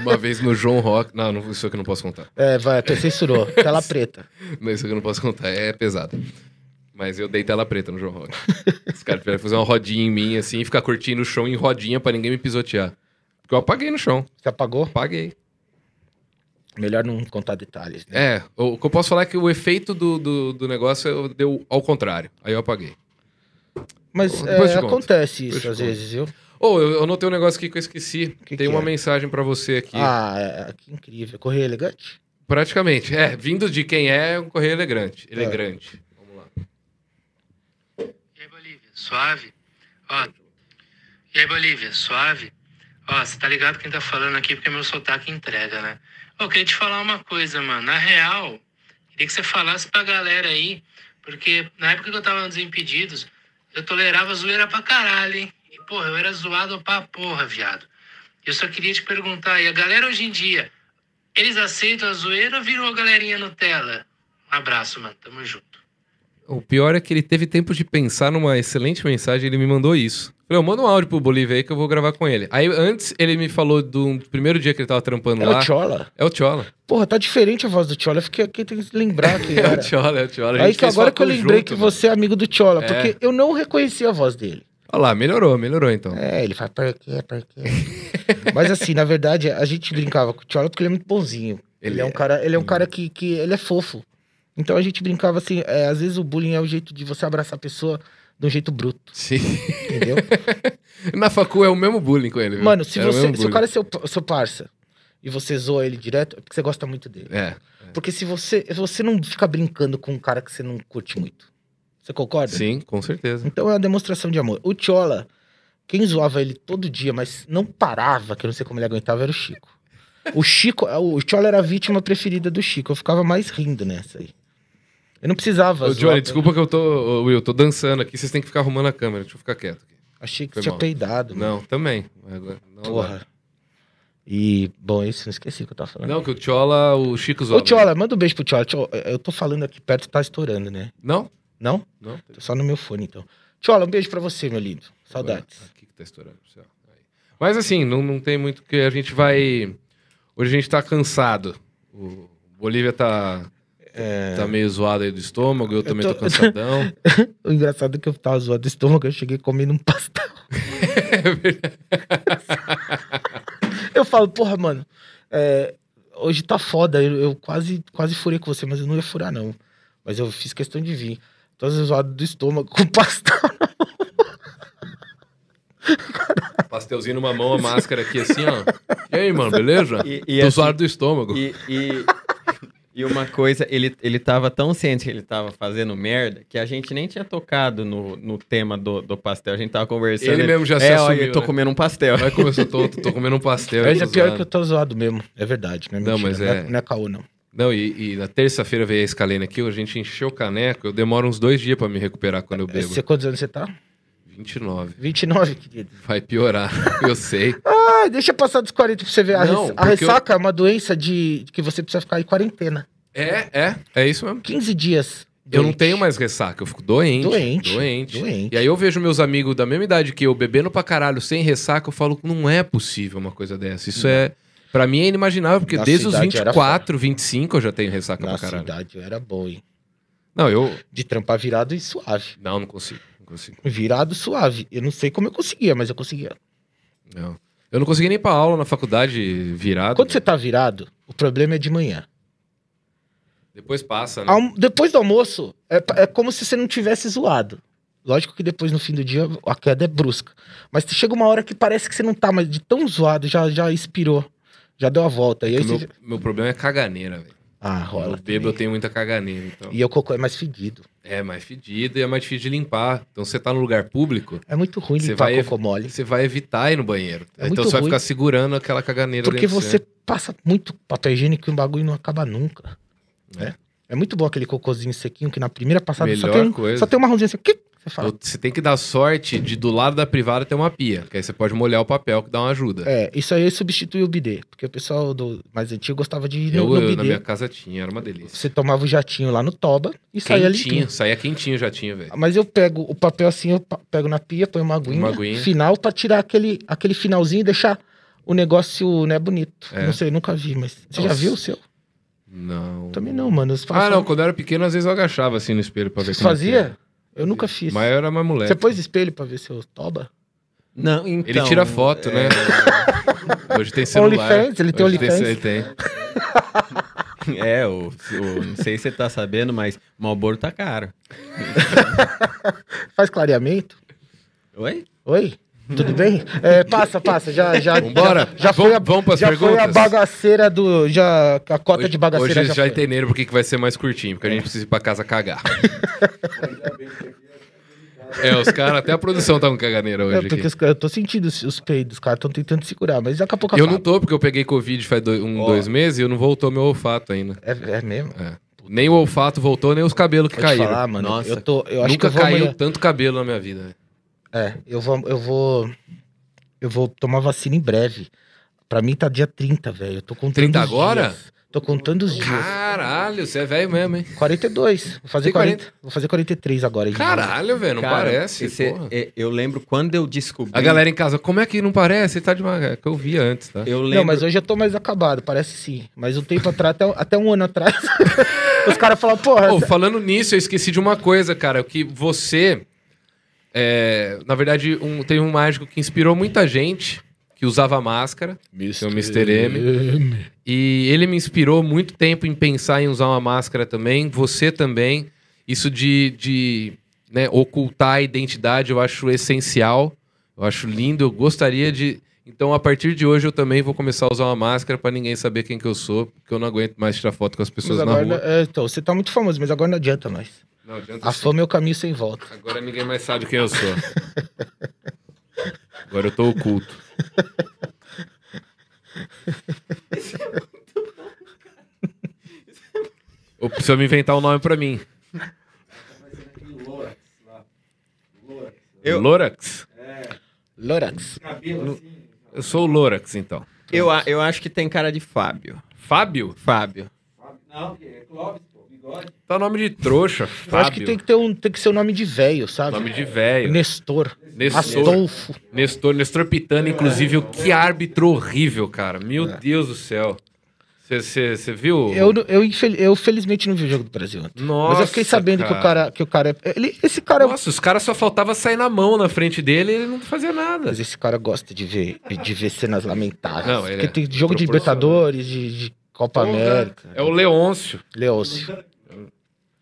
Uma vez no João Rock. Não, não, isso aqui eu não posso contar. É, vai, até censurou. Tela preta. Não, isso aqui eu não posso contar, é pesado. Mas eu dei tela preta no João Rock. Os caras tiveram fazer uma rodinha em mim, assim, e ficar curtindo o show em rodinha pra ninguém me pisotear. Porque eu apaguei no chão. Você apagou? Apaguei. Melhor não contar detalhes, né? É, o que eu posso falar é que o efeito do, do, do negócio eu- deu ao contrário. Aí eu apaguei. Mas Depois é, acontece Depois isso eu às vezes, viu? Ô, eu eu anotei um negócio aqui que eu esqueci. Que Tem que uma é? mensagem pra você aqui. Ah, é, que incrível. Correio elegante? Praticamente. É, vindo de quem é, é um correio elegante. É. Elegante. Vamos lá. E aí, Bolívia, suave? Ó, e aí, Bolívia, suave? Ó, você tá ligado quem tá falando aqui porque meu sotaque entrega, né? Ô, queria te falar uma coisa, mano. Na real, queria que você falasse pra galera aí, porque na época que eu tava nos Desimpedidos, eu tolerava zoeira pra caralho, hein? E, porra, eu era zoado pra porra, viado. Eu só queria te perguntar, e a galera hoje em dia, eles aceitam a zoeira ou virou a galerinha Nutella? Um abraço, mano. Tamo junto. O pior é que ele teve tempo de pensar numa excelente mensagem e ele me mandou isso. Falei, eu mando um áudio pro Bolívia aí que eu vou gravar com ele. Aí antes ele me falou do primeiro dia que ele tava trampando É lá. o Chola. É o Tchola. Porra, tá diferente a voz do Chola. Eu fiquei aqui tentando lembrar quem É o era. Tchola, é o Tchola. A Aí que agora que eu lembrei junto, que mano. você é amigo do Chola, É. porque eu não reconheci a voz dele. Olha lá, melhorou, melhorou então. É, ele faz por quê, por quê. Mas assim, na verdade, a gente brincava com o Chola porque ele é muito bonzinho. Ele, Ele é um é. cara, ele é um cara que, que ele é fofo. Então a gente brincava assim, é, às vezes o bullying é o jeito de você abraçar a pessoa de um jeito bruto, Sim. entendeu? Na facu é o mesmo bullying com ele. viu? Mano, se o você, mesmo se o cara é seu, seu parça e você zoa ele direto, é porque você gosta muito dele. É. Porque se você, você não fica brincando com um cara que você não curte muito. Você concorda? Sim, com certeza. Então é uma demonstração de amor. O Chola, quem zoava ele todo dia, mas não parava, que eu não sei como ele aguentava, era o Chico. O Chico, o Chola era a vítima preferida do Chico. Eu ficava mais rindo nessa aí. Eu não precisava. Ô, Johnny, desculpa que eu tô. ô, Will, eu tô dançando aqui, vocês têm que ficar arrumando a câmera. Deixa eu ficar quieto aqui. Achei que Foi tinha mal. peidado. mano. Não, também. Não. Porra. E, bom, isso não esqueci o que eu tava falando. não, que o Tchola, o Chico zoava. Ô, Chola, manda um beijo pro Chola. Chola, Eu tô falando aqui perto, tá estourando, né? Não? Não? Não? Tô só no meu fone, então. Chola, um beijo pra você, meu lindo. Saudades. Aqui que tá estourando. Aí. Mas assim, não, não tem muito que a gente vai. Hoje a gente tá cansado. O Bolívia tá. Tá meio zoado aí do estômago, eu também tô, tô- cansadão. O engraçado é que eu tava zoado do estômago, eu cheguei comendo um pastel. eu falo, porra, mano, é, hoje tá foda, eu, eu quase, quase furei com você, mas eu não ia furar, não. Mas eu fiz questão de vir. Tô zoado do estômago com pastel. Pastelzinho numa mão, a máscara aqui assim, ó. E aí, mano, beleza? E- e tô assim- zoado do estômago. E, e, e uma coisa, ele, ele tava tão ciente que ele tava fazendo merda que a gente nem tinha tocado no, no tema do, do pastel. A gente tava conversando. Ele mesmo já se é, ó, assumiu, eu tô né? comendo um pastel. Vai começar, tô, tô comendo um pastel. Mas tô é pior zoado. que eu tô zoado mesmo. É verdade, né? Não, Mentira, mas não é- Não é caô, não. Não, e, e na terça-feira veio a escalena aqui, a gente encheu o caneco, eu demoro uns dois dias pra me recuperar quando eu bebo. Você, quantos anos você tá? 29. 29, querido. Vai piorar, eu sei. Ah, deixa passar dos 40 pra você ver. A, Não, a porque eu- ressaca é uma doença de que você precisa ficar em quarentena. É, é, é isso mesmo. 15 dias. Eu não doente. tenho mais ressaca, eu fico doente. Doente, Doente. doente. E aí eu vejo meus amigos da mesma idade que eu bebendo pra caralho sem ressaca, eu falo não é possível uma coisa dessa. Isso é. Pra mim é inimaginável, porque Na desde os cidade era 24, 25 eu já tenho ressaca Na pra caralho. cidade eu era bom, hein? Não, eu. De trampar virado e suave. Não, não consigo. Não consigo. Virado suave. Eu não sei como eu conseguia, mas eu conseguia. Não. Eu não consegui nem ir pra aula na faculdade virado. Quando você tá virado, o problema é de manhã. Depois passa, né? Alm- Depois do almoço, é, é como se você não tivesse zoado. Lógico que depois, no fim do dia, a queda é brusca. Mas chega uma hora que parece que você não tá mais de tão zoado, já, já expirou. Já deu a volta. E aí O você... meu, meu problema é caganeira, velho. Ah, Eu rola. bebo, eu tenho muita caganeira, então. E o cocô é mais fedido. É mais fedido e é mais difícil de limpar. Então você tá no lugar público, É muito ruim limpar vai- cocô mole. você vai evitar ir no banheiro. É então você vai ruim. ficar segurando aquela caganeira Porque você passa muito papel higiênico e o bagulho não acaba nunca. É. É. É muito bom aquele cocôzinho sequinho que na primeira passada só Melhor tem, coisa. só tem um marronzinho assim. O que você tem que dar sorte de do lado da privada ter uma pia, que aí você pode molhar o papel que dá uma ajuda. É, isso aí substitui o bidê. Porque o pessoal do mais antigo gostava de ir eu, no, no eu, na bidê. minha casa tinha, era uma delícia. Você tomava o jatinho lá no toba e saía limpinho. Quentinho, saía quentinho já tinha, velho. Mas eu pego o papel assim, eu pego na pia, ponho uma aguinha, Uma aguinha. final pra tirar aquele, aquele finalzinho e deixar o negócio, né, bonito. É. Não sei, nunca vi, mas você já Nossa. viu o seu? Não. Também não, mano. Ah, não, quando eu era pequeno, às vezes eu agachava assim no espelho pra ver Você como é fazia? era. Eu nunca fiz. Mas eu era mais moleque. Você pôs espelho pra ver seu toba? Não, então, Ele tira foto, é, né? Hoje tem celular. OnlyFans, ele tem OnlyFans. Ele tem. É, o, o- não sei se você tá sabendo, mas o Malboro tá caro. Faz clareamento? Oi? Oi? Tudo bem? É, passa, passa. Já, já, Vambora. já, já foi a, Vamos- vamos já foi a perguntas? bagaceira do. Já, a cota Hoje, de bagaceira hoje já, já, entenderam por que que vai ser mais curtinho, porque a gente precisa ir pra casa cagar. é, os caras, até a produção tá com caganeira hoje É, porque aqui. os eu tô sentindo os, os peidos, os caras estão tentando segurar, mas daqui a pouco Eu acaba. não tô, porque eu peguei Covid faz dois, um, Ó. dois meses e eu não voltou meu olfato ainda. É, é mesmo? É. Nem o olfato voltou, nem os cabelos que te caíram. falar, mano. Nossa. Eu, tô, eu acho que Nunca caiu amanhã- tanto cabelo na minha vida. É, eu vou, eu vou. Eu vou tomar vacina em breve. Pra mim tá dia 30, velho. Eu tô contando 30 os agora? dias. Tô contando os dias. Caralho, você é velho mesmo, hein? 42. Vou fazer Tem 40. Vou fazer 43 agora. Caralho, velho, não Cara, parece. esse- porra. é, eu lembro quando eu descobri. A galera em casa, como é que não parece? Tá demais. É que eu vi antes, tá? Eu lembro. Não, mas hoje eu tô mais acabado, parece sim. Mas um tempo atrás, até, até um ano atrás, os caras falam, porra, Ô, falando nisso, eu esqueci de uma coisa, cara. Que você. É, na verdade, um, tem um mágico que inspirou muita gente que usava máscara. é o Mr. M. E ele me inspirou muito tempo em pensar em usar uma máscara também. Você também. Isso de, de né, ocultar a identidade eu acho essencial. Eu acho lindo. Eu gostaria de. Então, a partir de hoje, eu também vou começar a usar uma máscara pra ninguém saber quem que eu sou, porque eu não aguento mais tirar foto com as pessoas na agora, rua. é, então, você tá muito famoso, mas agora não adianta mais. Não adianta A fama é o caminho sem volta. Agora ninguém mais sabe quem eu sou. Agora eu tô oculto. Ou precisa me inventar um nome pra mim. Eu- Lorax? Lorax. Eu sou o Lorax, então. Eu, a- eu acho que tem cara de Fábio. Fábio? Fábio. Tá nome de trouxa. Eu Fábio. acho que tem que, ter um, tem que ser o nome de velho, sabe? Nome de velho. Nestor. Nestor. Astolfo. Nestor, Nestor Pitano, inclusive, o que árbitro horrível, cara. Meu Deus do céu. Você viu? Eu, eu, infel- eu felizmente não vi o jogo do Brasil ontem. Nossa, mas eu fiquei sabendo que o cara, que o cara é. Ele, esse cara. Nossa, os caras só faltava sair na mão na frente dele e ele não fazia nada. Mas esse cara gosta de ver, de ver cenas lamentáveis. Não, ele Porque é tem jogo de. Libertadores, de, de Copa América. É o Leôncio. Leôncio.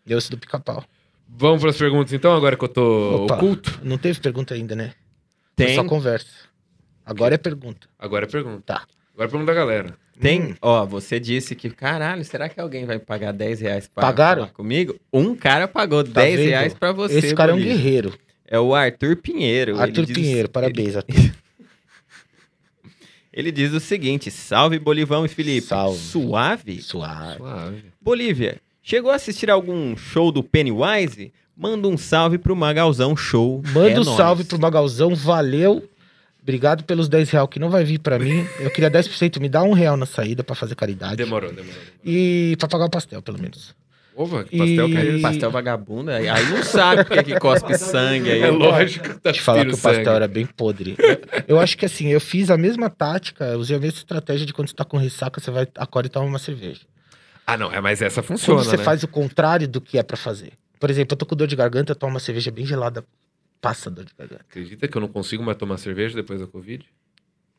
Leôncio do pica-pau. Vamos para as perguntas então, agora que eu tô Opa. oculto. Não teve pergunta ainda, né? Foi Tem. Só conversa. Agora é pergunta. Agora é pergunta. Tá. Agora é pergunta da galera. Tem, Hum. ó, você disse que, caralho, será que alguém vai pagar 10 reais pra Pagaram? falar comigo? Um cara pagou Tá 10 vendo? reais pra você, Esse cara é um guerreiro. É o Arthur Pinheiro. Ele Arthur diz- Pinheiro, parabéns, Arthur. Ele diz o seguinte, salve Bolivão e Felipe. Salve. Suave? Suave. Suave. Bolívia, chegou a assistir algum show do Pennywise? Manda um salve pro Magalzão Show. Manda É um nóis. salve pro Magalzão, valeu. Obrigado pelos 10 reais que não vai vir pra mim. Eu queria 10%, me dá um real na saída pra fazer caridade. Demorou, demorou. E pra pagar o pastel, pelo menos. Opa, que pastel E- que é? Pastel vagabundo, aí não sabe porque que cospe sangue aí. É lógico que tá Te falar que o pastel sangue. era bem podre. Eu acho que assim, eu fiz a mesma tática, eu usei a mesma estratégia de quando você tá com ressaca, você vai acorda e toma uma cerveja. Ah, não, é, mas essa funciona, quando você né? faz o contrário do que é pra fazer. Por exemplo, eu tô com dor de garganta, eu tomo uma cerveja bem gelada, passa a dor de garganta. Acredita que eu não consigo mais tomar cerveja depois da Covid?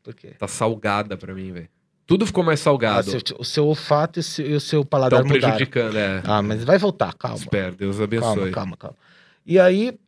Por quê? Tá salgada pra mim, velho. Tudo ficou mais Ah, salgado. seu- o seu olfato e o seu, e o seu paladar Estão mudaram. prejudicando, é. Ah, mas vai voltar, calma. Espero, Deus Calma, abençoe. calma, calma. E aí,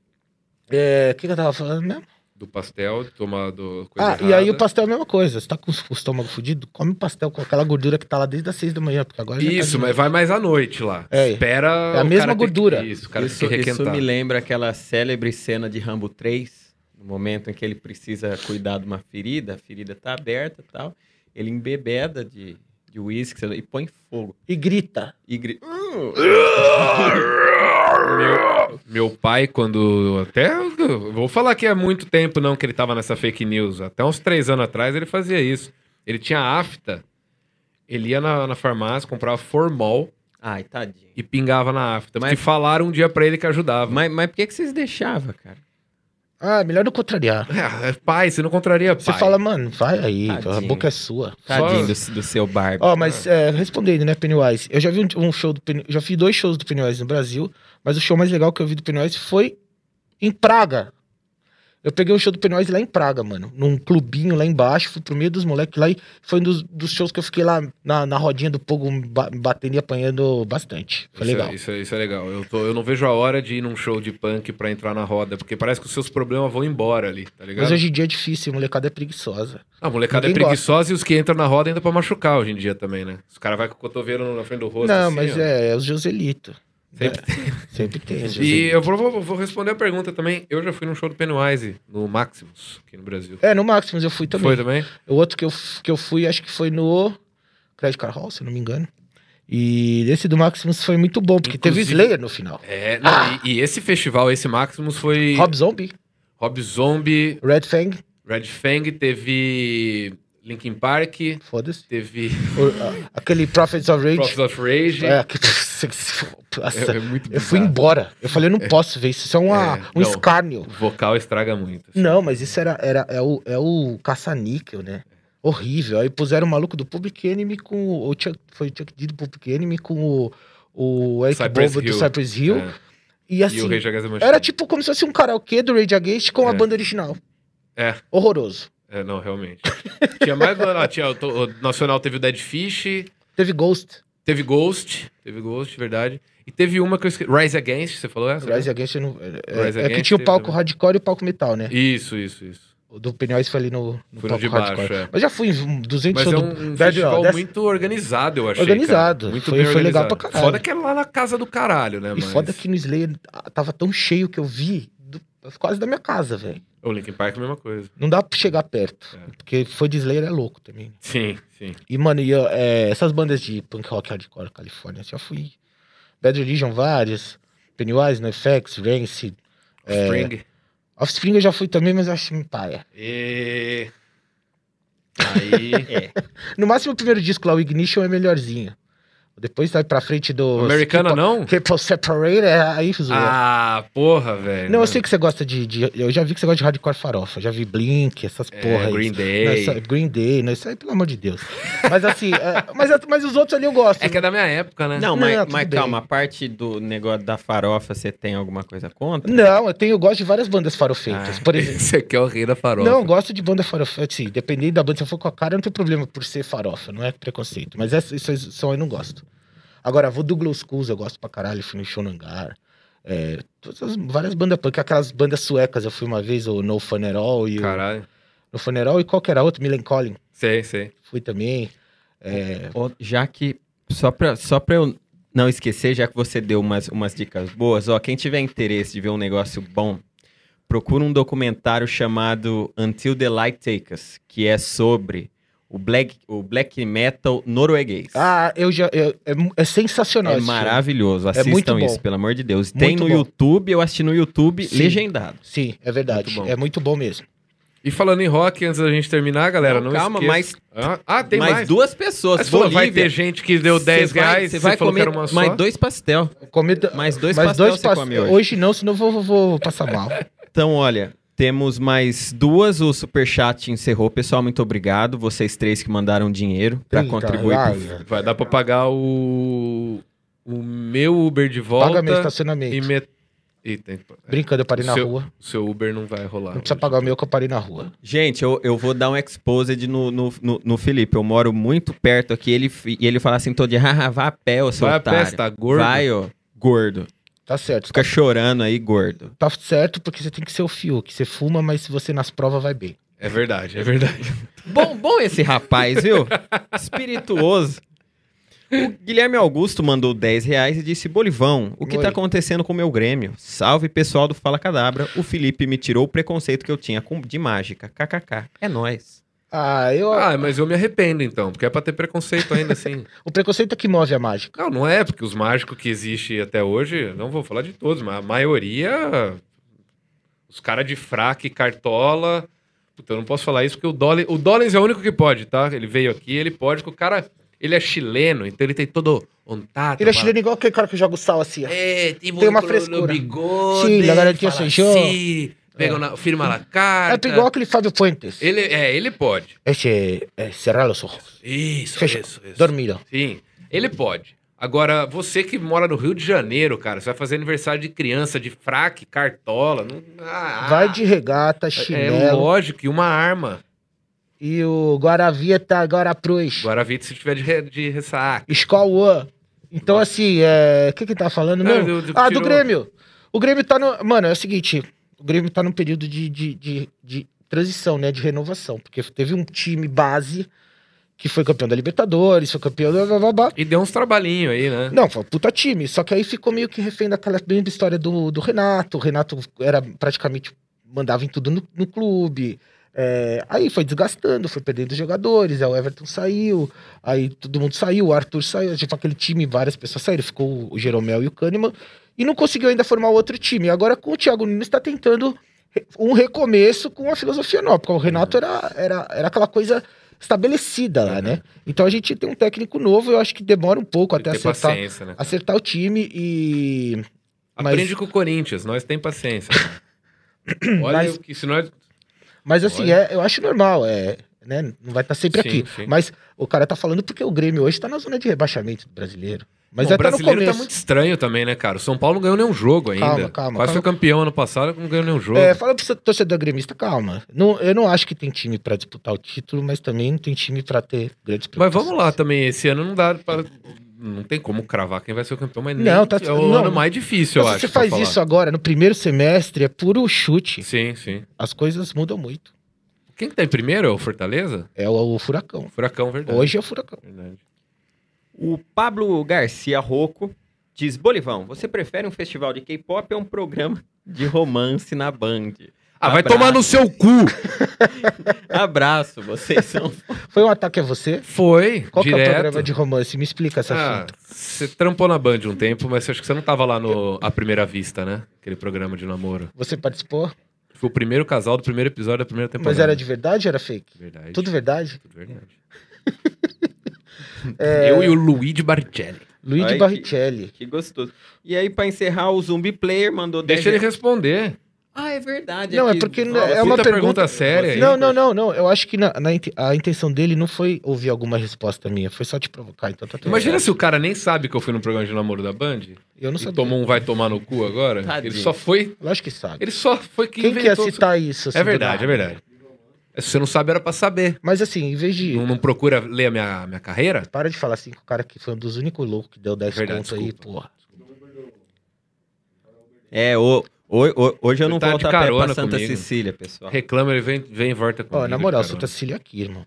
é, o que, que eu tava falando mesmo? Do pastel, tomar do coisa Ah, e aí o errada. pastel é a mesma coisa. Você tá com o estômago fudido, come o pastel com aquela gordura que tá lá desde as seis da manhã, porque agora tá Isso, de mas vai mais à noite lá. É. Espera. É a o mesma gordura. Que, isso, o cara Isso, tem que isso me lembra aquela célebre cena de Rambo 3, no momento em que ele precisa cuidar de uma ferida, a ferida tá aberta e tal. Ele embebeda de de uísque e põe fogo. E grita. E grita. Meu, meu pai, quando. Até. Vou falar que há muito tempo não que ele tava nessa fake news. Até uns três anos atrás ele fazia isso. Ele tinha afta. Ele ia na, na farmácia, comprava formol Ai, tadinho. e pingava na afta. Mas- Porque falaram um dia pra ele que ajudava. Mas, mas por que, que vocês deixavam, cara? Ah, melhor não contrariar. É, pai, você não contraria Você pai. fala, mano, vai aí, a Tadinho. boca é sua. Tadinho do, do seu Barbie. Ó, mas é, respondendo, né, Pennywise? Eu já vi um, um show do Pennywise, já vi dois shows do Pennywise no Brasil, mas o show mais legal que eu vi do Pennywise foi em Praga. Eu peguei o show do Pennywise lá em Praga, mano. Num clubinho lá embaixo, fui pro meio dos moleques lá e foi um dos, dos shows que eu fiquei lá na, na rodinha do pogo ba- batendo e apanhando bastante. Foi Isso é- legal. Isso, é, isso é legal. Eu, tô- eu não vejo a hora de ir num show de punk pra entrar na roda, porque parece que os seus problemas vão embora ali, tá ligado? Mas hoje em dia é difícil, a molecada é preguiçosa. A molecada é ninguém preguiçosa e os que entram na roda ainda pra machucar hoje em dia também, né? Os caras vão com o cotovelo na frente do rosto. não, assim, mas ó. é, é os Joselitos. Sempre Sempre tem. os E Joselitos. eu vou, vou- vou responder a pergunta também. Eu já fui num show do Pennywise, no Maximus, aqui no Brasil. É, no Maximus eu fui também. Foi também? O outro que eu, que eu fui, acho que foi no Credit Card Hall, se eu não me engano. E esse do Maximus foi muito bom, porque teve Inclusive- Slayer no final. É, não, e, e esse festival, esse Maximus foi Rob Zombie, Rob Zombie, Red Fang, Red Fang, teve Linkin Park, foda-se. teve Aquele Prophets of Rage. Prophets of Rage. É, que... Nossa, É- é muito eu fui bizarro. embora. Eu falei, eu não posso ver isso. Isso é, uma, É, um não. escárnio. O vocal estraga muito. assim. Não, mas isso era, era é o, é o caça-níquel, né? Horrível. Aí puseram o maluco do Public Enemy com o. Chuck, foi o Chuck D do Public Enemy com o. O Eric Cypress Bobo do Hill. Cypress Hill. É. E E assim, o Rage Against the Machine. era tipo como se fosse um karaokê do Rage Against com a É. banda original. É. Horroroso. É, não, realmente. tinha mais. ah, tinha, o, Nacional teve o Dead Fish, Teve Ghost. teve Ghost. Teve Ghost, verdade. E teve uma que eu esqueci. Rise Against, você falou essa? Rise Against eu não, é, Rise é que Against tinha o palco também. hardcore e o palco metal, né? Isso, isso, isso. O do Pennywise foi ali no, no palco de baixo, hardcore. é. Mas já fui em 200 Mas é um, um festival. Dessa- muito organizado, eu achei. Organizado. cara. Muito Foi- bem foi legal organizado. pra caralho. Foda que era lá na casa do caralho, né? E mas... foda que no Slayer ah, tava tão cheio que eu vi quase da minha casa, velho. O Linkin Park é a mesma coisa. Não dá pra chegar perto. É. Porque foi de Slayer é louco também. Sim, sim. E, mano, e, é, essas bandas de punk rock hardcore Califórnia, já fui. Bad Religion, várias. Pennywise, NoFX, Rancid. É. Spring. Offspring eu já fui também, mas eu acho meio paia. E... Aí... É. No máximo o primeiro disco lá, o Ignition, é melhorzinho. Depois vai pra frente do. Americana não? People Separate, é aí zoa. Ah, porra, velho. Não, eu sei que você gosta de, de- Eu já vi que você gosta de hardcore farofa. Já vi Blink, essas É, porra. Green Não, Day. isso- Green Day, não, isso aí, pelo amor de Deus. Mas assim, é, mas, mas os outros ali eu gosto. É que é da minha época, né? Não, Não, mas, calma, a parte do negócio da farofa, você tem alguma coisa contra? Não, eu, tenho, eu gosto de várias bandas farofeitas. Ah, Por exemplo. Esse aqui é o rei da farofa. Não, eu gosto de banda farofa. Assim, dependendo da banda, se eu for com a cara, não tem problema por ser farofa, não é preconceito. Mas essa, isso, isso só eu não gosto. Agora, vou do Glow Schools, eu gosto pra caralho, fui no show no hangar. É, todas as- várias bandas punk, aquelas bandas suecas, eu fui uma vez, o No Funeral e o Caralho. No Funeral e qual que era outro? Millencolin. Sei, sei. Fui também. É, Ó, Já que, só pra, só pra eu não esquecer, já que você deu umas, umas dicas boas, ó, quem tiver interesse de ver um negócio bom, procura um documentário chamado Until the Light Take Us, que é sobre o black, o black metal norueguês. Ah, eu já. eu- é, é sensacional. é esse filme. maravilhoso, assistam muito bom. isso, pelo amor de Deus. Tem Muito no bom. YouTube, eu assisti no YouTube, Sim. legendado. Sim, é verdade. Muito é muito bom mesmo. E falando em rock, antes da gente terminar, galera, não, Não, calma, esqueça... Ah, ah, tem mais, mais. duas pessoas. Mas você falou, vai ter gente que deu 10 Você vai- reais, Você você vai falou comer que era uma só. mais dois pastel. Comida. Mais dois mas pastel dois você pas- come hoje. Hoje não, senão eu vou, vou, vou passar mal. Então, olha, temos mais duas. O Superchat encerrou. Pessoal, muito obrigado. Vocês três que mandaram dinheiro para contribuir. pro- Vai dar pra pagar o... O meu Uber de volta Paga meu e estacionamento. met... Eita. Brincando, eu parei na Seu- rua. o seu Uber não vai rolar. Não precisa hoje. pagar o meu que eu parei na rua. Gente, eu, eu vou dar um exposed no, no, no, no Felipe. Eu moro muito perto aqui ele, e ele fala assim todo dia: haha, vá a pé, ô seu Vai a pé, otário. você tá gordo? Vai, ó, gordo. Tá certo. Fica chorando aí, gordo. Tá certo porque você tem que ser o Fiuk. Você fuma, mas se você nas provas vai bem. É verdade, é verdade. Bom, bom esse rapaz, viu? Espirituoso. O Guilherme Augusto mandou 10 reais e disse: Bolivão, o que Oi. tá acontecendo com o meu Grêmio? Salve pessoal do Fala Cadabra. O Felipe me tirou o preconceito que eu tinha com, de mágica. KKK. É nóis. Ah, eu. Ah, mas eu me arrependo então, porque é pra ter preconceito ainda assim. O preconceito é que move a mágica. Não, não é, porque os mágicos que existem até hoje, não vou falar de todos, mas a maioria. Os caras de fraque e cartola. Puta, eu não posso falar isso porque o Dollins, o Dollins é o único que pode, tá? Ele veio aqui, ele pode, porque o cara. Ele é chileno, então ele tem todo ontado. Ele é chileno igual aquele cara que joga o sal assim, ó. É, tipo, Tem uma frescura. No bigode, Sim, garantia fala soy yo. assim, pega na, firma na É carta. igual aquele Fábio Fuentes. Ele, é, ele pode. Esse é cerrar os ojos. Isso, Fecha. isso, isso. Dormido. Sim, ele pode. Agora, você que mora no Rio de Janeiro, cara, você vai fazer aniversário de criança, de fraque, cartola. Não... Ah, Vai de regata, É chinelo. lógico, e uma arma. e o pros. Agora, Vitor, se tiver de, re... de ressaca. One. Então, assim, é. O que que tá falando Não, mesmo? do- do- ah, tirou- do Grêmio. O Grêmio tá no. Mano, é o seguinte: o Grêmio tá num período de, de, de, de transição, né? De renovação. Porque teve um time base que foi campeão da Libertadores, foi campeão da. blá, blá, blá. E deu uns trabalhinhos aí, né? Não, foi um puta time. Só que aí ficou meio que refém daquela mesma história do, do Renato. O Renato era praticamente. mandava em tudo no, no clube. É, aí foi desgastando, foi perdendo jogadores. Aí o Everton saiu, aí todo mundo saiu, o Arthur saiu. Tipo, aquele time, várias pessoas saíram. Ficou o Jeromel e o Kahneman. E não conseguiu ainda formar outro time. Agora com o Thiago Nunes está tentando um recomeço com a filosofia nova. Porque o Renato era, era, era aquela coisa estabelecida lá, né? Então a gente tem um técnico novo, eu acho que demora um pouco Tem até acertar, né? acertar o time e. mas- Aprende com o Corinthians, nós tem paciência. Olha Mas- que se nós. Mas assim, Olha. é, eu acho normal, é, né? Não vai estar sempre Sim, aqui. sim. Mas o cara tá falando porque o Grêmio hoje tá na zona de rebaixamento do brasileiro. Mas Bom, é o tá no brasileiro tá muito estranho também, né, cara? O São Paulo não ganhou nenhum jogo ainda. Calma, calma, Quase foi campeão ano passado, não ganhou nenhum jogo. É, fala pro torcedor gremista, calma. Não, eu não acho que tem time pra disputar o título, mas também não tem time pra ter grandes Mas vamos lá também, esse ano não dá pra. Não tem como cravar quem vai ser o campeão, mas Não, nem tá- é o não. ano mais difícil, eu acho. se você faz isso agora, no primeiro semestre, é puro chute. Sim, sim. As coisas mudam muito. Quem que tá em primeiro? É o Fortaleza? É o, o furacão. Furacão, verdade. Hoje é o furacão. Verdade. O Pablo Garcia Rocco diz: Bolivão, você prefere um festival de K-pop ou um programa de romance na Band? Ah, vai Abraço. tomar no seu cu! Abraço, vocês são. Foi um ataque a você? Foi, Qual que é o direto. programa de romance? Me explica essa Ah, fita. você trampou na Band um tempo, mas acho que você não tava lá no A Primeira Vista, né? Aquele programa de namoro. Você participou? Foi o primeiro casal do primeiro episódio da primeira temporada. Mas era de verdade ou era fake? Verdade. Tudo verdade? Tudo verdade. É, Eu e o Luigi Barrichelli. Luigi Ai, que- Barrichelli. Que gostoso. E aí, pra encerrar, o Zumbi Player mandou 10 Deixa ele responder. Ah, é verdade. Não, é que- porque Ó, é uma Puta pergunta- séria. Não, não, não, não. Eu acho que na, na a intenção dele não foi ouvir alguma resposta minha, foi só te provocar. Então tá Imagina se o cara nem sabe que eu fui no programa de namoro da Band Eu não sabia. tomou um vai tomar no cu agora. Tadinho. Ele só foi. Lógico que sabe. Ele só foi que Quem inventou. citar isso? assim, É verdade, é verdade. Se você não sabe, era pra saber. Mas assim, em vez de. Não, não procura ler a minha, minha carreira? Para de falar assim com o cara que foi um dos únicos loucos que deu 10 Verdade, pontos aí, desculpa. porra. É, o, o- hoje eu não tá volto a pé pra Santa comigo. Cecília, pessoal. Reclama, ele vem, vem e volta comigo. Ó, na moral, Santa. Cecília aqui, irmão.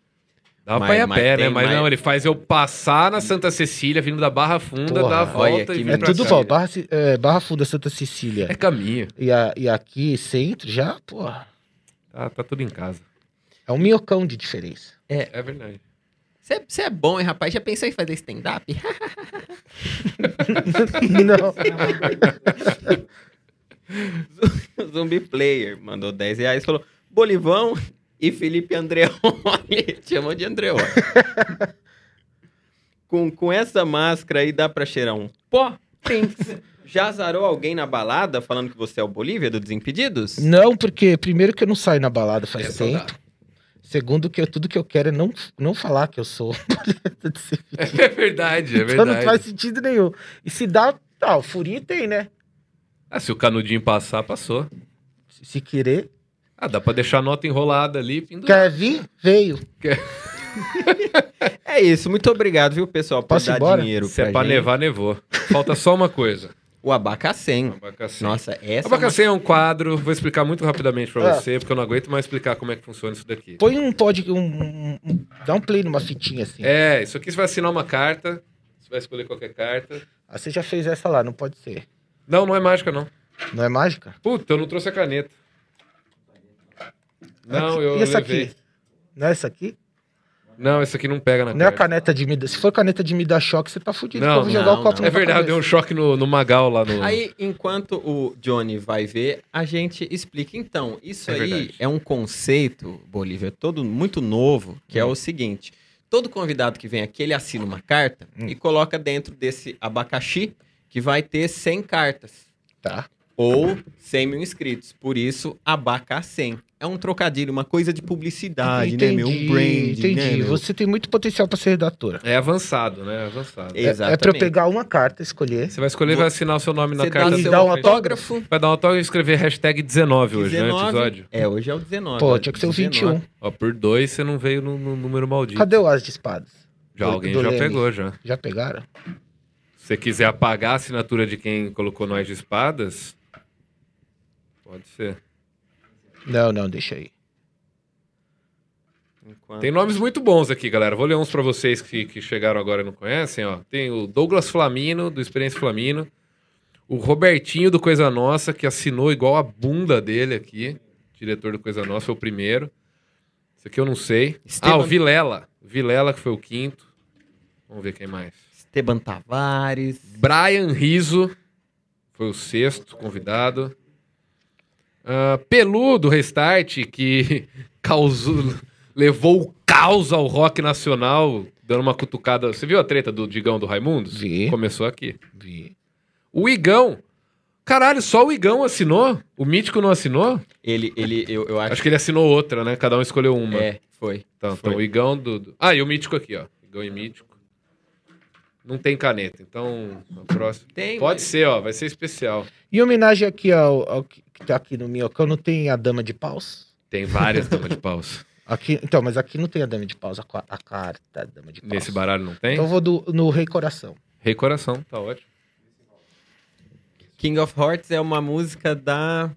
Dá Mas- pra ir a pé, né? Mas mais- não, ele faz eu passar na Santa Cecília, vindo da Barra Funda, Porra, dar a volta e vir É pra tudo igual, Barra, é, Barra Funda, Santa Cecília. É caminho. E, a- e aqui, centro, já, porra. Tá, tá tudo em casa. É um minhocão de diferença. É verdade. Você é bom, hein, rapaz? Já pensou em fazer stand-up? não. Zumbi Player mandou 10 reais e falou: Bolivão e Felipe Andreoli. Chamou de Andreoli. com, com essa máscara aí dá pra cheirar um pó? Prince. Já azarou alguém na balada falando que você é o Bolívia do Desimpedidos? Não, porque primeiro que eu não saio na balada faz dá. tempo. Segundo que eu- tudo que eu quero é não, não falar que eu sou. É verdade, é então não verdade. faz sentido nenhum. E se dá, tá, o furinho tem, né? Ah, se o canudinho passar, passou. Se- querer. Ah, dá pra deixar a nota enrolada ali. Pendurar. Quer vir? Veio. É isso, muito obrigado, viu, pessoal, por Posso ir dar embora? dinheiro Se é pra pra gente. nevar, nevou. Falta só uma coisa. O abacacém. Abacacém. Nossa, essa Abacacém é um quadro, vou explicar muito rapidamente pra Ah. você, porque eu não aguento mais explicar como é que funciona isso daqui. Põe um pod, um, um- um- dá um play numa fitinha assim. É, isso aqui você vai assinar uma carta, você vai escolher qualquer carta. Ah, você já fez essa lá, não pode ser. Não, não é mágica, não. Não é mágica? Puta, eu não trouxe a caneta. Não, Aqui- eu E essa levei. aqui? Não é essa aqui? Não, esse aqui não pega na Não é a caneta de me dar. Se for caneta de me dar choque, você tá fudido. Não, eu vou jogar não, o copo não. É verdade, deu um choque no, no Magal lá no... Aí, enquanto o Johnny vai ver, a gente explica. Então, isso É aí verdade. é um conceito, Bolívia, todo muito novo, que é Hum. o seguinte: todo convidado que vem aqui, ele assina uma carta Hum. e coloca dentro desse abacaxi que vai ter 100 cartas Tá. ou 100 mil inscritos. Por isso, abacacém. é um trocadilho, uma coisa de publicidade, né, meu? Um brand, entendi. né, meu? Você tem muito potencial pra ser redatora. É avançado, né? É avançado. É. É, é pra eu Exatamente. pegar uma carta, escolher. Você vai escolher e vai assinar o seu nome na Você carta. seu dá um autógrafo. Vai dar um autógrafo e escrever hashtag 19 hoje, né? 19. Episódio. É, hoje é o 19. Pô, tinha que ser o 19. 21. Ó, por dois você não veio no, no número maldito. Cadê o As de Espadas? Já Do- alguém do já Leme? pegou, já. Já pegaram? Se você quiser apagar a assinatura de quem colocou nós de espadas, pode ser. Não, não, deixa aí. Enquanto- Tem nomes muito bons aqui, galera. Vou ler uns pra vocês que, que chegaram agora e não conhecem, ó. Tem o Douglas Flamino, do Experiência Flamino. O Robertinho, do Coisa Nossa, que assinou igual a bunda dele aqui. Diretor do Coisa Nossa, foi o primeiro. Esse aqui eu não sei. Esteban- Ah, o Vilela. Vilela, que foi o quinto. Vamos ver quem mais. Esteban Tavares. Brian Riso foi o sexto convidado. Ah, Pelu do Restart, que causou, levou o caos ao rock nacional, dando uma cutucada. Você viu a treta do Digão do Raimundos? Vi. Começou aqui. Vi. O Igão. Caralho, só o Igão assinou? O Mítico não assinou? Ele, ele, eu, eu acho, Acho que ele assinou outra, né? Cada um escolheu uma. É, foi. Então, foi. então, o Igão do, do- Ah, e o Mítico aqui, ó. Igão e Mítico. Não tem caneta, então a próxima. Tem, Pode mas- ser, ó. Vai ser especial. Em homenagem aqui ao, ao que tá aqui no Minhocão, não tem a dama de paus? Tem várias damas de paus. Aqui, então, mas aqui não tem a dama de paus, a, a carta da dama de paus. Nesse baralho não tem? Então eu vou do, no Rei Coração. Rei Coração, tá ótimo. King of Hearts é uma música da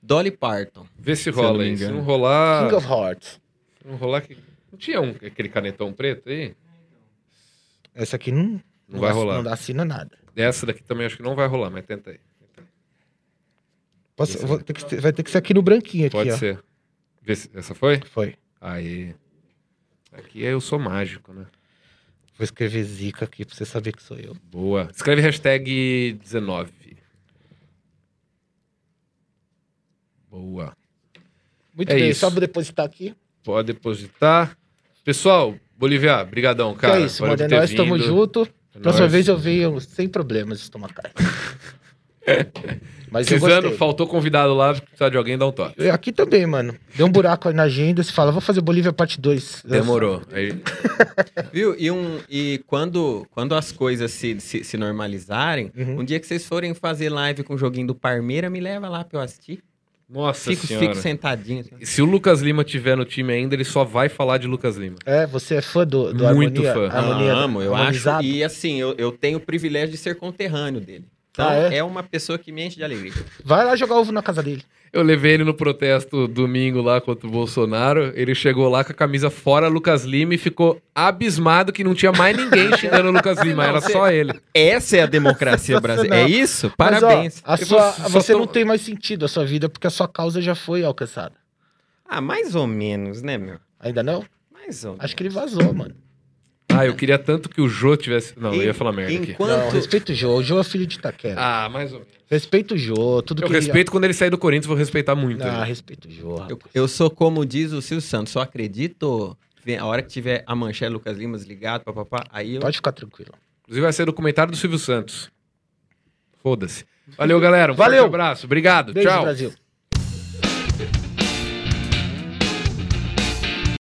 Dolly Parton. Vê se eu rola aí. Se engano. não rolar. King of Hearts. Se não rolar. Que... Não tinha um, aquele canetão preto aí? Essa aqui não, Não vai ass- rolar. Não dá assina nada. Essa daqui também acho que não vai rolar, mas tenta aí. Posso- ter que vai ter que ser aqui no branquinho aqui, Pode ó. ser. Se... Essa foi? Foi. Aí. Aqui eu sou mágico, né? Vou escrever zica aqui pra você saber que sou eu. Boa. Escreve hashtag 19. Boa. Muito É bem, isso. só vou depositar aqui. Pode depositar. Pessoal, Bolívia, brigadão, cara. que é isso, mano. É nós, tamo vindo. Próxima vez eu venho sem problemas estomacais. Mas eu Precisando, faltou convidado lá, precisar de alguém, dá um toque. E Aqui também, mano. Deu um buraco aí na agenda, você fala, vou fazer Bolívia parte 2. Demorou. Aí, Viu? E, um, e quando, quando as coisas se, se, se normalizarem, Uhum. um dia que vocês forem fazer live com o joguinho do Parmeira, me leva lá pra eu assistir. Nossa Fico, senhora. fico sentadinho. assim. Se o Lucas Lima tiver no time ainda, ele só vai falar de Lucas Lima. É, você é fã do, do Muito Harmonia? fã. Harmonia Amo, eu acho. harmonizado? E assim, eu, eu tenho o privilégio de ser conterrâneo dele. Então, Ah, é? é? uma pessoa que me enche de alegria. Vai lá jogar ovo na casa dele. Eu levei ele no protesto domingo lá contra o Bolsonaro. Ele chegou lá com a camisa fora Lucas Lima e ficou abismado que não tinha mais ninguém xingando o Lucas Lima, era só ele. Essa é a democracia brasileira. É isso? Parabéns. Mas, ó, sua, só você tô- não tem mais sentido a sua vida porque a sua causa já foi alcançada. Ah, mais ou menos, né, meu? Ainda não? Mais ou menos. Acho que ele vazou, mano. Ah, eu queria tanto que o Jô tivesse. Não, eu ia falar merda aqui. Enquanto... Não, respeita o Jô. O Jô é filho de Itaquera. Ah, mais ou menos. Respeita o Jô. Tudo Eu que ele- respeito quando ele sair do Corinthians, vou respeitar muito. Ah, ele. respeita o Jô. Eu, eu sou como diz o Silvio Santos, só acredito a hora que tiver a manchete Lucas Limas ligado, papapá, aí eu... Pode ficar tranquilo. Inclusive vai ser documentário do Silvio Santos. Foda-se. Valeu, galera. Um Valeu. abraço. Obrigado. Beijo, Tchau. Brasil.